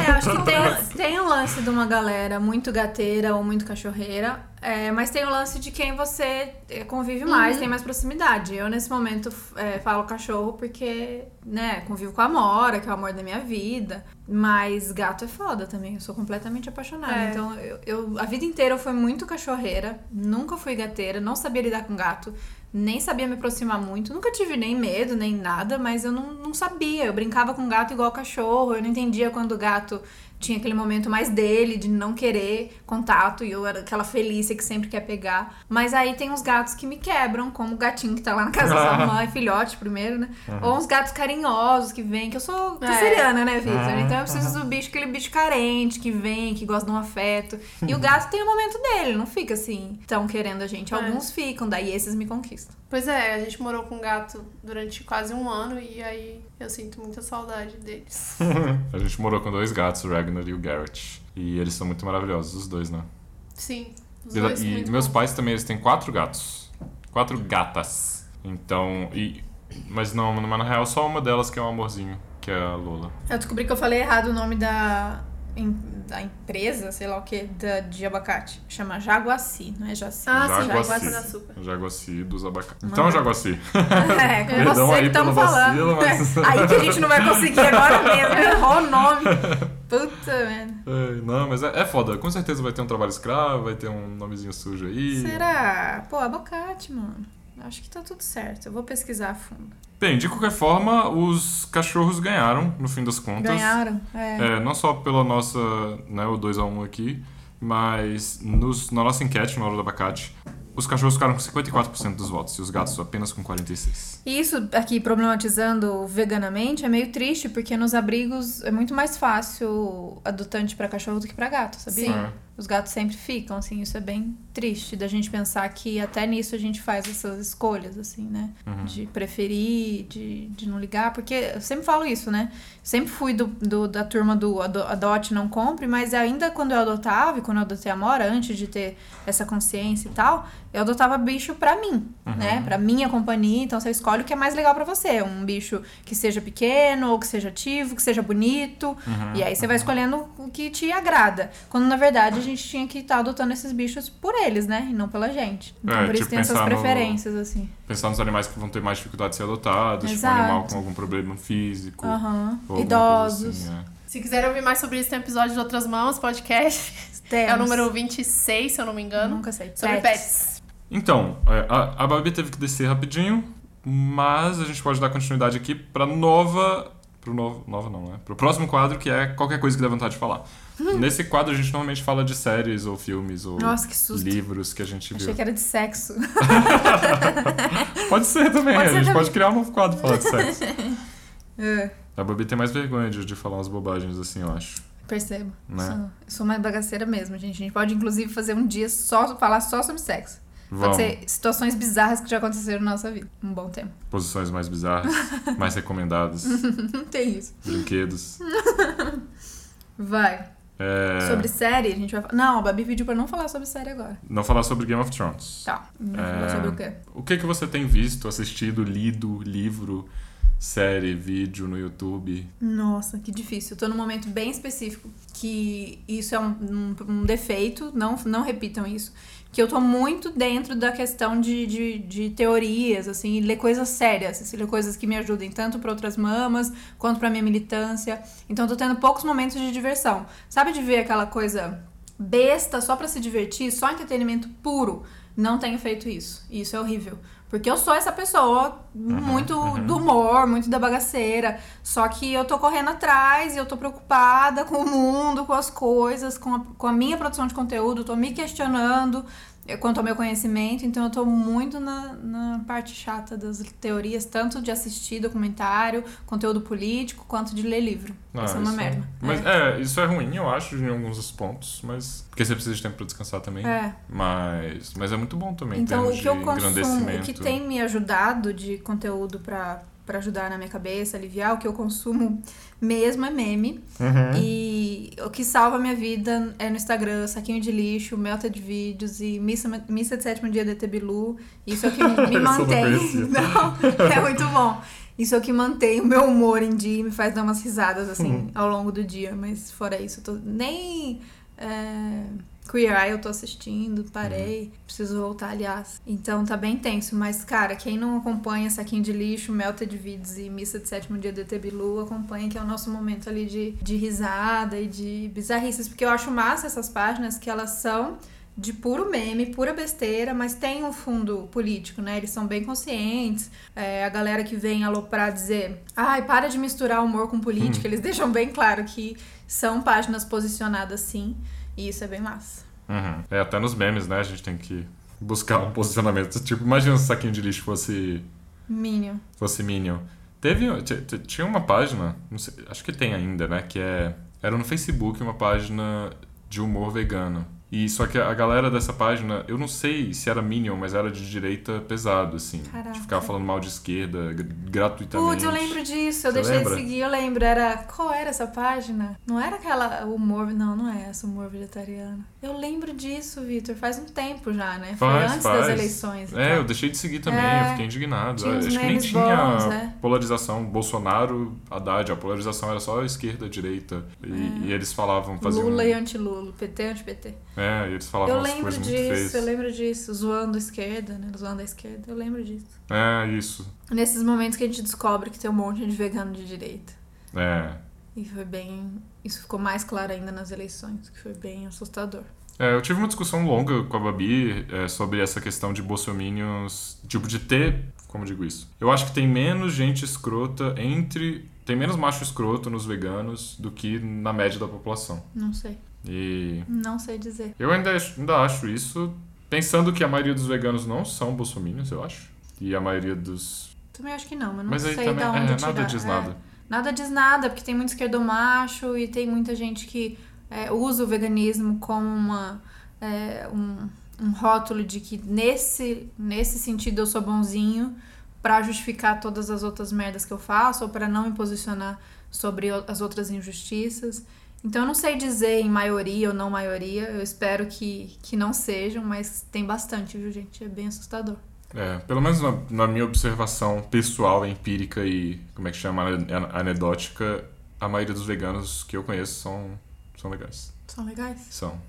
É, acho que tem, tem um lance de uma galera muito gateira ou muito cachorreira, é, mas tem o lance de quem você é, convive mais, tem mais proximidade. Eu, nesse momento, é, falo cachorro porque, né, convivo com a Amora, que é o amor da minha vida. Mas gato é foda também, eu sou completamente apaixonada. É. Então, eu, eu- a vida inteira eu fui muito cachorreira, nunca fui gateira, não sabia lidar com gato. Nem sabia me aproximar muito, nunca tive nem medo, nem nada, mas eu não, não sabia. Eu brincava com gato igual cachorro, eu não entendia quando o gato tinha aquele momento mais dele, de não querer contato, e eu era aquela felícia que sempre quer pegar. Mas aí tem uns gatos que me quebram, como o gatinho que tá lá na casa da sua mãe, filhote primeiro, né? Ou uns gatos carinhosos que vêm, que eu sou É. canceriana, né, Vitor? Então eu preciso do bicho, aquele bicho carente, que vem, que gosta de um afeto. E o gato tem o momento dele, não fica assim, tão querendo a gente. É. Alguns ficam, daí esses me conquistam. Pois é, a gente morou com um gato durante quase um ano e aí eu sinto muita saudade deles. a gente morou com dois gatos, o Ragnar e o Garrett. E eles são muito maravilhosos, os dois, né? Sim. Os E, dois e meus bons. pais também, eles têm quatro gatos. Quatro gatas. Então, e... Mas não, mas na real só uma delas que é um amorzinho, que é a Lola. Eu descobri que eu falei errado o nome da, da empresa, sei lá o que, da, de abacate. Chama Jaguaci, não é Jaci. Ah, sim, Jaguaci. Açúcar. Jaguaci dos abacates. Então, Jaguaci. É, com Perdão você aí que estamos falando. vacilo, mas- É, Aí que a gente não vai conseguir agora mesmo. Errou o nome. Puta, merda. É, não, mas é, é foda. Com certeza vai ter um trabalho escravo, vai ter um nomezinho sujo aí. Será? Pô, abacate, mano. Acho que tá tudo certo. Eu vou pesquisar a fundo. Bem, de qualquer forma, os cachorros ganharam, no fim das contas. Ganharam? É. É, não só pela nossa, né, o 2x1 aqui, mas nos, na nossa enquete no Hora do Abacate, os cachorros ficaram com 54% dos votos e os gatos apenas com 46%. E isso aqui, problematizando veganamente, é meio triste, porque nos abrigos é muito mais fácil adotante pra cachorro do que pra gato, sabia? Sim. É. Os gatos sempre ficam, assim, isso é bem triste da gente pensar que até nisso a gente faz essas escolhas, assim, né? Uhum. De preferir, de, de não ligar, porque eu sempre falo isso, né? Sempre fui do, do- da turma do ado- adote, não compre, mas ainda quando eu adotava e quando eu adotei a Mora, antes de ter essa consciência e tal, eu adotava bicho pra mim, Uhum. né? Pra minha companhia, então você escolhe o que é mais legal pra você. Um bicho que seja pequeno, ou que seja ativo, que seja bonito. Uhum, e aí você vai escolhendo o que te agrada. Quando na verdade a gente tinha que estar adotando esses bichos por eles, né? E não pela gente. Então É, por isso tipo, tem essas pensar no- preferências, assim. Pensar nos animais que vão ter mais dificuldade de ser adotados, tipo um Exato. animal com algum problema físico. Coisa Idosos. assim, é. Se quiserem ouvir mais sobre isso, tem episódio de Outras Mãos, podcast. É o Temos. número 26, se eu não me engano. Nunca sei. Sobre Pets. pets. Então, é, a, a Babi teve que descer rapidinho, mas a gente pode dar continuidade aqui pra nova. Pro novo. Nova não, né? Pro próximo quadro, que é qualquer coisa que dê vontade de falar. Nesse quadro a gente normalmente fala de séries ou filmes ou Nossa, que livros que a gente viu. Achei que era de sexo. Pode ser também, Pode a ser gente também. pode criar um novo quadro pra falar de sexo. É, A Babi tem mais vergonha de, de falar umas bobagens assim, eu acho. percebo. Né? Sou, eu sou uma bagaceira mesmo, gente. A gente pode, inclusive, fazer um dia só falar só sobre sexo. Vamos. Pode ser situações bizarras que já aconteceram na nossa vida. Um bom tempo. Posições mais bizarras, mais recomendadas, Não tem isso. brinquedos. Vai. É, Sobre série, a gente vai falar. Não, a Babi pediu pra não falar sobre série agora. Não falar sobre Game of Thrones. Tá. Vai É. falar sobre o quê? O que, que você tem visto, assistido, lido, livro, série, vídeo no YouTube? Nossa, que difícil. Eu tô num momento bem específico que isso é um, um- um defeito, não, não repitam isso. Que eu tô muito dentro da questão de, de, de teorias, assim, ler coisas sérias, assim, ler coisas que me ajudem tanto pra outras mamas quanto pra minha militância. Então tô tendo poucos momentos de diversão. Sabe de ver aquela coisa besta só pra se divertir, só entretenimento puro? Não tenho feito isso. Isso é horrível. Porque eu sou essa pessoa muito do humor, muito da bagaceira. Só que eu tô correndo atrás e eu tô preocupada com o mundo, com as coisas, com a, com a minha produção de conteúdo, tô me questionando quanto ao meu conhecimento. Então eu tô muito na, na parte chata das teorias, tanto de assistir documentário, conteúdo político, quanto de ler livro. Ah, Isso é uma isso merda. Mas é. isso é ruim, eu acho, em alguns dos pontos, mas. Porque você precisa de tempo pra descansar também. É. Mas. Mas é muito bom também, Então, o que eu consumo, o que tem me ajudado de conteúdo pra, pra ajudar na minha cabeça, aliviar, o que eu consumo mesmo é meme. Uhum. E o que salva a minha vida é no Instagram, saquinho de lixo, melta de vídeos e missa, missa de sétimo dia de Bilu. Isso é o que me mantém. Não, é muito bom. Isso é o que mantém o meu humor em dia e me faz dar umas risadas assim Uhum. ao longo do dia. Mas fora isso, eu tô nem. é, Queer Eye eu tô assistindo, parei. Preciso voltar, aliás. Então tá bem tenso. Mas, cara, quem não acompanha Saquinho de Lixo, Melted Vids e Missa de Sétimo Dia do ET Bilu, acompanha que é o nosso momento ali de, de risada e de bizarrices. Porque eu acho massa essas páginas que elas são de puro meme, pura besteira, mas tem um fundo político, né? Eles são bem conscientes. É, a galera que vem aloprar dizer, ai, para de misturar humor com política, eles deixam bem claro que são páginas posicionadas sim, e isso é bem massa. Uhum. É, até nos memes, né? A gente tem que buscar um posicionamento. Tipo, imagina se o saquinho de lixo fosse, Minion. fosse Minion. Teve, tinha uma página, sei, acho que tem ainda, né? Que é. Era no Facebook uma página de humor vegano. E só que a galera dessa página, eu não sei se era Minion, mas era de direita pesado, assim. Caraca. De ficar falando mal de esquerda gr- gratuitamente. Putz, eu lembro disso, eu Você deixei lembra? de seguir, eu lembro. Era. Qual era essa página? Não era aquela humor. Não, não é essa humor vegetariano. Eu lembro disso, Vitor. Faz um tempo já, né? Foi Faz, antes faz. das eleições. É, tal. eu deixei de seguir também, É. eu fiquei indignado. Acho que nem tinha bons, é. polarização Bolsonaro, Haddad, a polarização era só esquerda, direita. E, e eles falavam, faziam. Lula e anti-Lula, PT e anti-PT. É, e eles falavam Eu umas lembro coisas muito disso, feias. eu lembro disso. Zoando a esquerda, né? Zoando a esquerda, eu lembro disso. É, isso. Nesses momentos que a gente descobre que tem um monte de vegano de direita. É. E foi bem. Isso ficou mais claro ainda nas eleições, que foi bem assustador. É, eu tive uma discussão longa com a Babi é, sobre essa questão de bolsominions, tipo, de ter, como digo isso? Eu acho que tem menos gente escrota entre, tem menos macho escroto nos veganos do que na média da população. Não sei. E Não sei dizer. eu ainda, acho- ainda acho isso, pensando que a maioria dos veganos não são bolsominions, eu acho. E a maioria dos... Também acho que não, mas não Mas aí sei também, da onde é, tirar. nada diz É. nada. Nada diz nada, porque tem muito esquerdomacho e tem muita gente que é, usa o veganismo como uma, é, um, um rótulo de que nesse, nesse sentido eu sou bonzinho pra justificar todas as outras merdas que eu faço ou pra não me posicionar sobre as outras injustiças. Então eu não sei dizer em maioria ou não maioria, eu espero que, que não sejam, mas tem bastante, viu gente? É bem assustador. É, pelo menos na, na minha observação pessoal, empírica e, como é que chama, ane- anedótica, a maioria dos veganos que eu conheço são, são legais. São legais. São.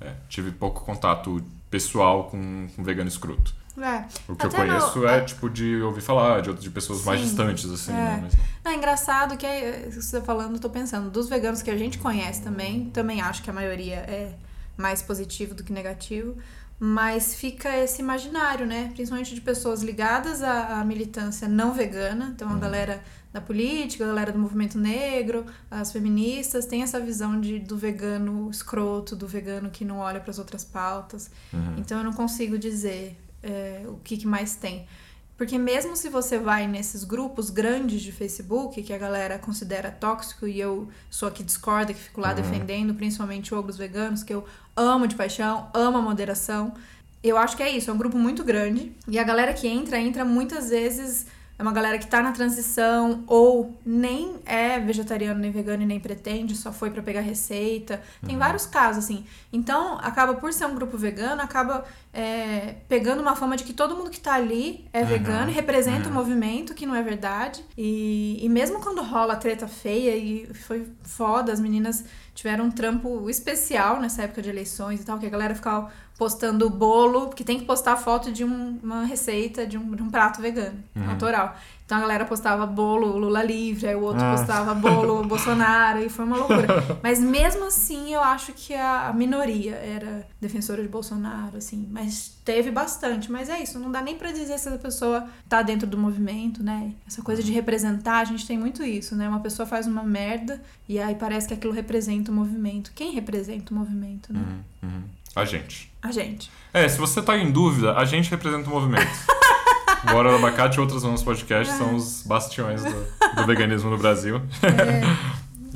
É, tive pouco contato pessoal com, com vegano escroto. É. O que eu Até no- conheço é, tipo, de ouvir falar, de, de pessoas mais Sim, distantes, assim, é. né? Mas não. É engraçado que é, que você tá falando, eu tô pensando, dos veganos que a gente conhece também, também acho que a maioria é mais positivo do que negativo, mas fica esse imaginário, né? Principalmente de pessoas ligadas à, à militância não vegana, então a galera da política, a galera do movimento negro, as feministas, tem essa visão de, do vegano escroto, do vegano que não olha para as outras pautas. Então eu não consigo dizer é, o que, que mais tem. Porque mesmo se você vai nesses grupos grandes de Facebook, que a galera considera tóxico, e eu sou a que discorda, que fico lá defendendo, principalmente ogros veganos, que eu amo de paixão, amo a moderação. Eu acho que é isso, é um grupo muito grande. E a galera que entra, entra muitas vezes. É uma galera que tá na transição ou nem é vegetariano nem vegano e nem pretende, só foi pra pegar receita. Tem vários casos, assim. Então, acaba por ser um grupo vegano, acaba é, pegando uma fama de que todo mundo que tá ali é vegano e representa o movimento, que não é verdade. E, e mesmo quando rola treta feia e foi foda, as meninas tiveram um trampo especial nessa época de eleições e tal, que a galera ficava postando bolo, que tem que postar foto de um- uma receita de um, de um prato vegano, natural. Então a galera postava bolo Lula livre, aí o outro Ah. postava bolo Bolsonaro, e foi uma loucura. Mas mesmo assim, eu acho que a, minoria era defensora de Bolsonaro, assim. Mas teve bastante. Mas é isso, não dá nem pra dizer se a pessoa tá dentro do movimento, né? Essa coisa de representar, a gente tem muito isso, né? Uma pessoa faz uma merda e aí parece que aquilo representa o movimento. Quem representa o movimento, né? Uhum, uhum. A gente. A gente. É, se você tá em dúvida, a gente representa o movimento. Bora do Abacate e outros anos podcast são os bastiões do, do veganismo no Brasil.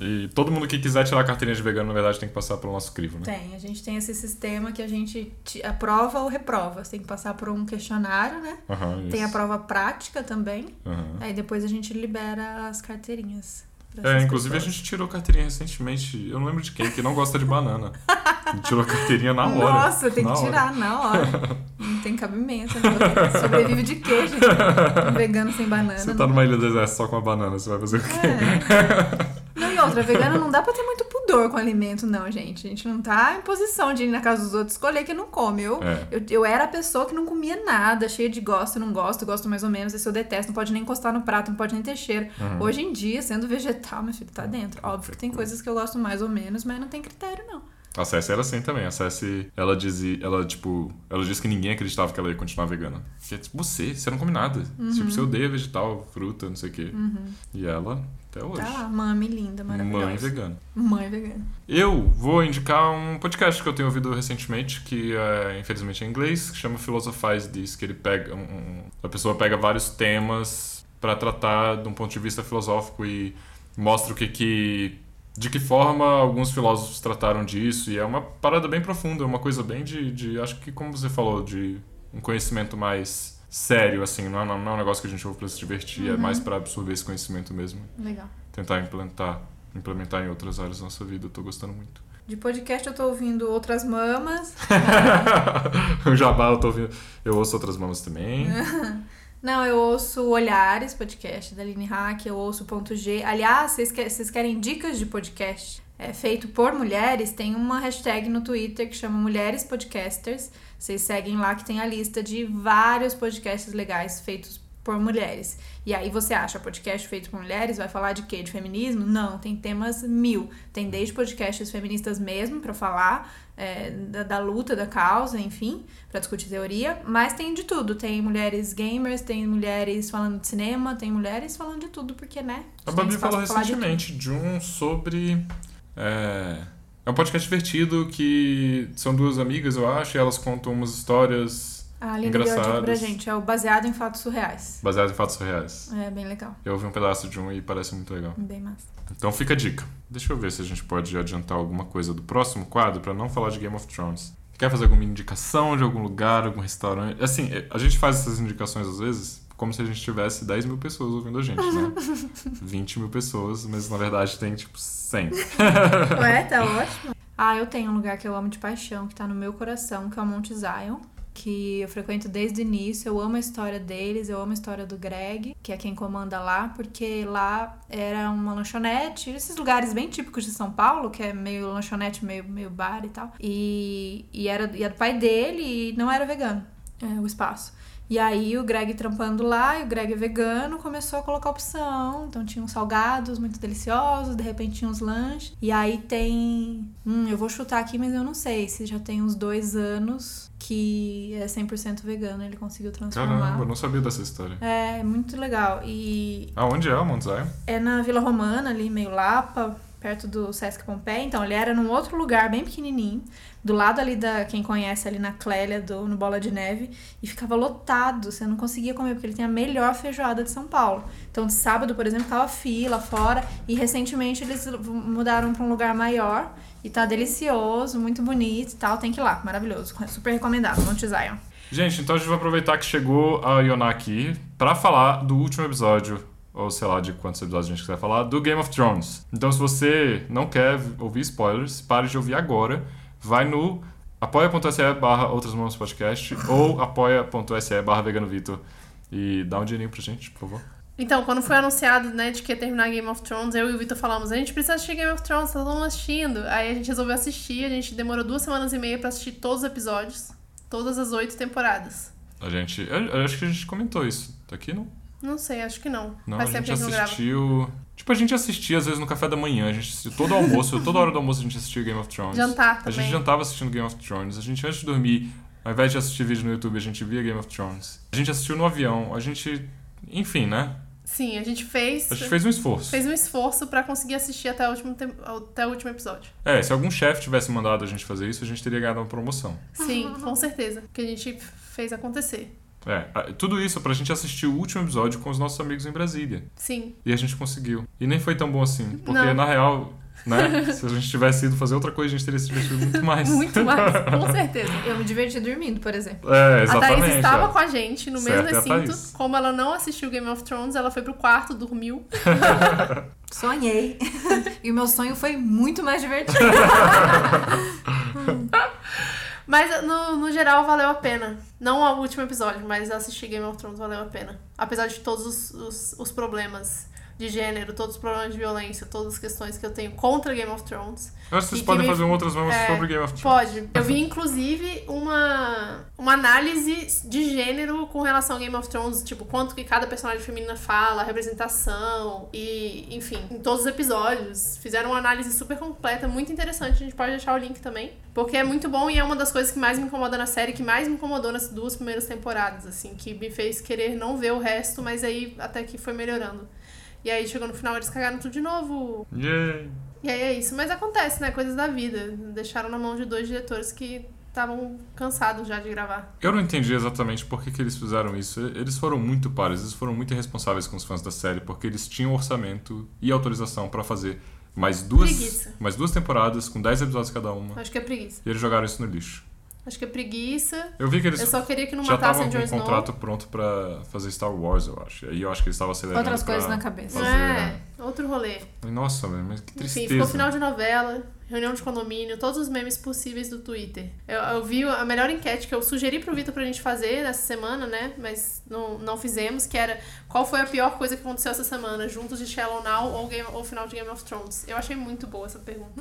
E todo mundo que quiser tirar a carteirinha de vegano, na verdade, tem que passar pelo nosso crivo, né? Tem, a gente tem esse sistema que a gente te- aprova ou reprova. Você tem que passar por um questionário, né? Aham, Tem a prova prática também. Aham. Aí depois a gente libera as carteirinhas. É, inclusive a pessoas. gente tirou carteirinha recentemente. Eu não lembro de quem, que não gosta de banana. A tirou a carteirinha na hora. Nossa, tem que Na hora. tirar na hora. Não tem cabimento. Né? Sobrevive de quê, gente? Um vegano sem banana. Você tá numa ilha deserta só com a banana, você vai fazer o quê? É. Não, e outra, vegano não dá pra ter muito pudor com alimento, não, gente. A gente não tá em posição de ir na casa dos outros escolher que não come. Eu, É. eu, eu era a pessoa que não comia nada, cheia de gosto, não gosto, gosto mais ou menos, esse eu detesto, não pode nem encostar no prato, não pode nem ter cheiro. Uhum. Hoje em dia, sendo vegetal, meu filho, tá dentro. Óbvio que tem coisas que eu gosto mais ou menos, mas não tem critério, não. A Cessi era assim também. A Cessi, ela dizia, ela, tipo, ela disse que ninguém acreditava que ela ia continuar vegana. Porque, tipo, você, você não come nada. Uhum. Tipo, você odeia vegetal, fruta, não sei o quê. E ela, até hoje. Tá lá, mami linda, maravilhosa. Mãe vegana. Mãe vegana. Eu vou indicar um podcast que eu tenho ouvido recentemente, que é, infelizmente é em inglês, que chama Philosophize This, que ele pega. Um, a pessoa pega vários temas para tratar de um ponto de vista filosófico e mostra o que que. De que forma alguns filósofos trataram disso, e é uma parada bem profunda, uma coisa bem de, de. Acho que, como você falou, de um conhecimento mais sério, assim, não é, não é um negócio que a gente ouve pra se divertir, é mais para absorver esse conhecimento mesmo, Legal. tentar implementar, implementar em outras áreas da nossa vida. Eu tô gostando muito. De podcast eu tô ouvindo Outras Mamas. o Jabá, eu tô ouvindo. Eu ouço outras mamas também. Não, eu ouço Olhares, podcast da Aline Hack, eu ouço Ponto G. Aliás, vocês, que- vocês querem dicas de podcast é, feito por mulheres? Tem uma hashtag no Twitter que chama Mulheres Podcasters. Vocês seguem lá que tem a lista de vários podcasts legais feitos por mulheres. E aí você acha podcast feito por mulheres, vai falar de quê? De feminismo? Não, tem temas mil. Tem desde podcasts feministas mesmo pra falar é, da, da luta, da causa, enfim, pra discutir teoria, mas tem de tudo. Tem mulheres gamers, tem mulheres falando de cinema, tem mulheres falando de tudo, porque, né? A Babi falou falar de recentemente de, um sobre. É, é um podcast divertido que são duas amigas, eu acho, e elas contam umas histórias A Aline deu a dica pra engraçadas. gente, é o baseado em fatos surreais. baseadas em fatos reais. É bem legal, Eu ouvi um pedaço de um e parece muito legal. bem massa. Então fica a dica. Deixa eu ver se a gente pode adiantar alguma coisa do próximo quadro pra não falar de Game of Thrones. Quer fazer alguma indicação de algum lugar, algum restaurante? Assim, a gente faz essas indicações às vezes como se a gente tivesse 10 mil pessoas ouvindo a gente, né? 20 mil pessoas, mas na verdade tem tipo 100. Ué, tá ótimo. Ah, eu tenho um lugar que eu amo de paixão, que tá no meu coração, que é o Monte Zion. que eu frequento desde o início. Eu amo a história deles, eu amo a história do Greg, que é quem comanda lá, porque lá era uma lanchonete, esses lugares bem típicos de São Paulo, que é meio lanchonete, meio, meio bar e tal. E, e, era, e era do pai dele e não era vegano é, o espaço. E aí o Greg trampando lá, e o Greg é vegano, começou a colocar opção. Então tinha uns salgados muito deliciosos, de repente tinha uns lanches. E aí tem. Hum, eu vou chutar aqui, mas eu não sei se já tem uns dois anos que é 100% vegano, ele conseguiu transformar. Caramba, eu não sabia dessa história. É, muito legal. E Aonde é o Mount Zion? é na Vila Romana, ali, meio Lapa, perto do Sesc Pompeia. Então, ele era num outro lugar bem pequenininho, do lado ali da, quem conhece, ali na Clélia, do, no Bola de Neve, e ficava lotado, você não conseguia comer, porque ele tem a melhor feijoada de São Paulo. Então, de sábado, por exemplo, ficava fila fora, e recentemente eles mudaram para um lugar maior, e tá delicioso, muito bonito e tal, tem que ir lá, maravilhoso, super recomendado, Monte Zion. Gente, então a gente vai aproveitar que chegou a Yona aqui pra falar do último episódio, ou sei lá de quantos episódios a gente quiser falar, do Game of Thrones. Então, se você não quer ouvir spoilers, pare de ouvir agora. Vai no apoia.se barra outras mãos podcast ou apoia.se barra vegano Vitor e dá um dinheirinho pra gente, por favor. Então, quando foi anunciado, né, de que ia terminar Game of Thrones, eu e o Vitor falamos, a gente precisa assistir Game of Thrones, tá todo mundo assistindo. Aí a gente resolveu assistir, a gente demorou duas semanas e meia pra assistir todos os episódios, todas as oito temporadas. A gente. Eu, eu acho que a gente comentou isso. Tá aqui, não? Não sei, acho que não. Não, Faz a gente a assistiu. Tipo, a gente assistia às vezes no café da manhã, a gente assistiu todo almoço, toda hora do almoço a gente assistia Game of Thrones. Jantar A também. gente jantava assistindo Game of Thrones. A gente, antes de dormir, ao invés de assistir vídeo no YouTube, a gente via Game of Thrones. A gente assistiu no avião, a gente. Enfim, né? Sim, a gente fez. A gente fez um esforço. fez um esforço pra conseguir assistir até o último, tem- até o último episódio. É, se algum chefe tivesse mandado a gente fazer isso, a gente teria ganhado uma promoção. Sim, com certeza. Que a gente fez acontecer. É, a- tudo isso pra gente assistir o último episódio com os nossos amigos em Brasília. Sim. E a gente conseguiu. E nem foi tão bom assim. Porque, Não. na real, né? se a gente tivesse ido fazer outra coisa, a gente teria se divertido muito mais. Muito mais, com certeza. Eu me diverti dormindo, por exemplo. É, A exatamente. Thaís estava é. com a gente no Certo, mesmo é a recinto. Como ela não assistiu Game of Thrones, ela foi pro quarto, dormiu. Sonhei. e o meu sonho foi muito mais divertido. Mas no, no geral valeu a pena. Não o último episódio, mas assistir Game of Thrones valeu a pena. Apesar de todos os, os, os problemas de gênero, todos os problemas de violência, todas as questões que eu tenho contra Game of Thrones. Eu acho que vocês podem me- fazer um outras mãos é, sobre Game of Thrones. Pode. Eu vi, inclusive, uma, uma análise de gênero com relação a Game of Thrones, tipo, quanto que cada personagem feminina fala, representação e, enfim, em todos os episódios. Fizeram uma análise super completa, muito interessante. A gente pode deixar o link também. Porque é muito bom e é uma das coisas que mais me incomoda na série, que mais me incomodou nas duas primeiras temporadas, assim, que me fez querer não ver o resto, mas aí até que foi melhorando. E aí chegou no final, eles cagaram tudo de novo. Yay! E aí é isso. Mas acontece, né? Coisas da vida. Deixaram na mão de dois diretores que estavam cansados já de gravar. Eu não entendi exatamente por que, que eles fizeram isso. Eles foram muito pares, eles foram muito irresponsáveis com os fãs da série, porque eles tinham orçamento e autorização pra fazer mais duas, Preguiça. mais duas temporadas, com 10 episódios cada uma, Acho que é preguiça. e eles jogaram isso no lixo. Acho que é preguiça. Eu vi que eles Eu só queria que não já matassem Jon um Snow. contrato pronto pra fazer Star Wars, eu acho. E aí eu acho que eles estavam acelerando Outras coisas na cabeça. fazer- É, outro rolê. Nossa, velho, mas que Enfim, tristeza. ficou final de novela, reunião de condomínio, todos os memes possíveis do Twitter. Eu, eu vi a melhor enquete que eu sugeri pro Vitor pra gente fazer nessa semana, né? Mas não, não fizemos, que era qual foi a pior coisa que aconteceu essa semana, juntos de Shallow Now ou, Game, ou final de Game of Thrones? Eu achei muito boa essa pergunta.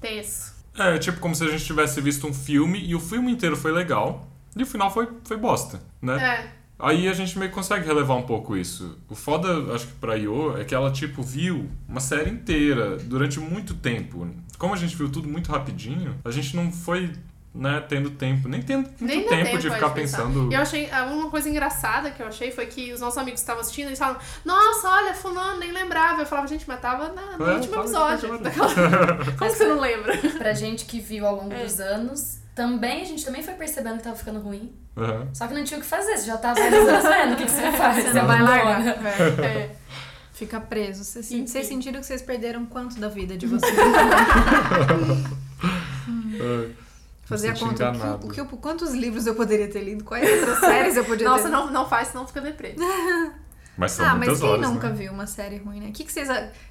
Tenso. É, tipo como se a gente tivesse visto um filme e o filme inteiro foi legal e o final foi, foi bosta, né? É, Aí a gente meio que consegue relevar um pouco isso. O foda, acho que pra Io, é que ela, tipo, viu uma série inteira durante muito tempo. Como a gente viu tudo muito rapidinho, a gente não foi, né, tendo tempo, nem tendo muito Nem tempo, tempo de é, ficar pensando. Eu achei. ah, Uma coisa engraçada que eu achei foi que os nossos amigos que estavam assistindo, eles falaram, nossa, olha, fulano, nem lembrava. Eu falava, gente, mas tava na- no É, último episódio. no Como que você não lembra? Pra gente que viu ao longo É. dos anos, também a gente também foi percebendo que tava ficando ruim. Aham. Só que não tinha o que fazer, você já tava vendo, o que, que você faz? Você vai largar. abandona. É. Fica preso. Vocês, Enfim. vocês sentiram que vocês perderam quanto da vida de vocês? É. Fazer a conta. O que, o que eu- quantos livros eu poderia ter lido? Quais outras séries eu podia Nossa, ter não, não faz, senão fica deprê. Mas são Ah, mas quem horas, nunca né? viu uma série ruim, né? O que, que vocês.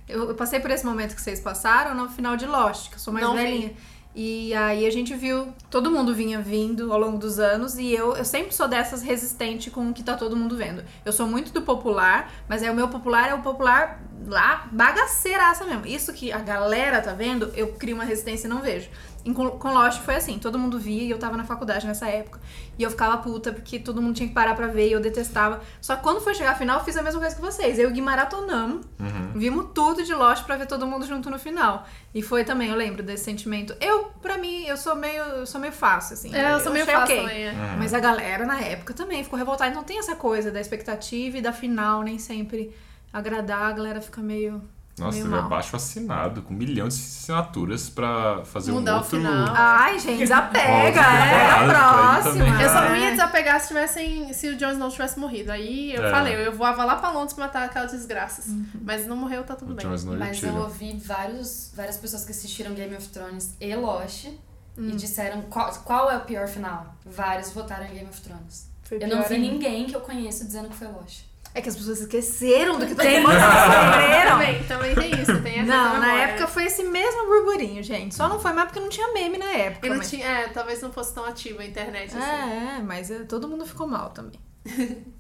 Eu, eu passei por esse momento que vocês passaram no final de Lost, que eu sou mais Não vi. velhinha. E aí a gente viu, todo mundo vinha vindo ao longo dos anos e eu, eu sempre sou dessas resistente com o que tá todo mundo vendo. Eu sou muito do popular, mas é o meu popular é o popular lá bagaceiraça mesmo. Isso que a galera tá vendo, eu crio uma resistência e não vejo. Em, com Lost foi assim, todo mundo via e eu tava na faculdade nessa época. E eu ficava puta porque todo mundo tinha que parar pra ver e eu detestava. Só que quando foi chegar a final, eu fiz a mesma coisa que vocês. Eu e Gui maratonamos, vimos tudo de Lost pra ver todo mundo junto no final. E foi também, eu lembro desse sentimento. Eu, pra mim, eu sou meio, eu sou meio fácil, assim. É, eu sou meio fácil ok. também. é. Mas a galera na época também ficou revoltada. Então tem essa coisa da expectativa e da final nem sempre agradar. A galera fica meio. Nossa, teve abaixo assinado, com milhões de assinaturas pra fazer Mudar um o outro. final. Ai, gente, desapega, é a próxima. Eu só não ia desapegar se tivessem. Se o Jones não tivesse morrido. Aí eu É. falei, eu voava lá pra Londres pra matar aquelas desgraças. Uhum. Mas não morreu, tá tudo O bem. O Mas eu ouvi vários, várias pessoas que assistiram Game of Thrones e Lost Hum. e disseram qual, qual é o pior final. Vários votaram em Game of Thrones. Foi Eu não vi ainda. ninguém que eu conheço dizendo que foi Lost. É que as pessoas esqueceram do que Tem. mundo esqueceram. Também, também tem isso, tem essa Não, na época foi esse mesmo burburinho, gente. Só não foi mais porque não tinha meme na época. Não mas... tinha, é, talvez não fosse tão ativa a internet assim. É, é, mas é, todo mundo ficou mal também.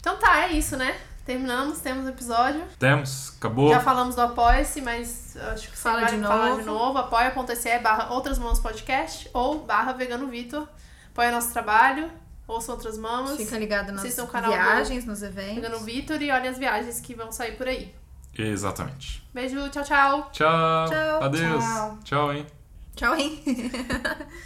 Então tá, é isso, né? Terminamos, temos o episódio. Temos, acabou. Já falamos do Apoia-se, mas acho que Fala de falar novo. de novo. Apoia.se barra Outras Mãos Podcast ou barra Vegano Vitor. Apoia nosso trabalho, ouçam outras mamas. Fica ligado nas Assistam o canal do viagens, nos eventos. Vegano Vitor e olhem as viagens que vão sair por aí. Exatamente. Beijo, tchau, tchau. Tchau. Tchau. Adeus. Tchau. Tchau, hein? Tchau, hein?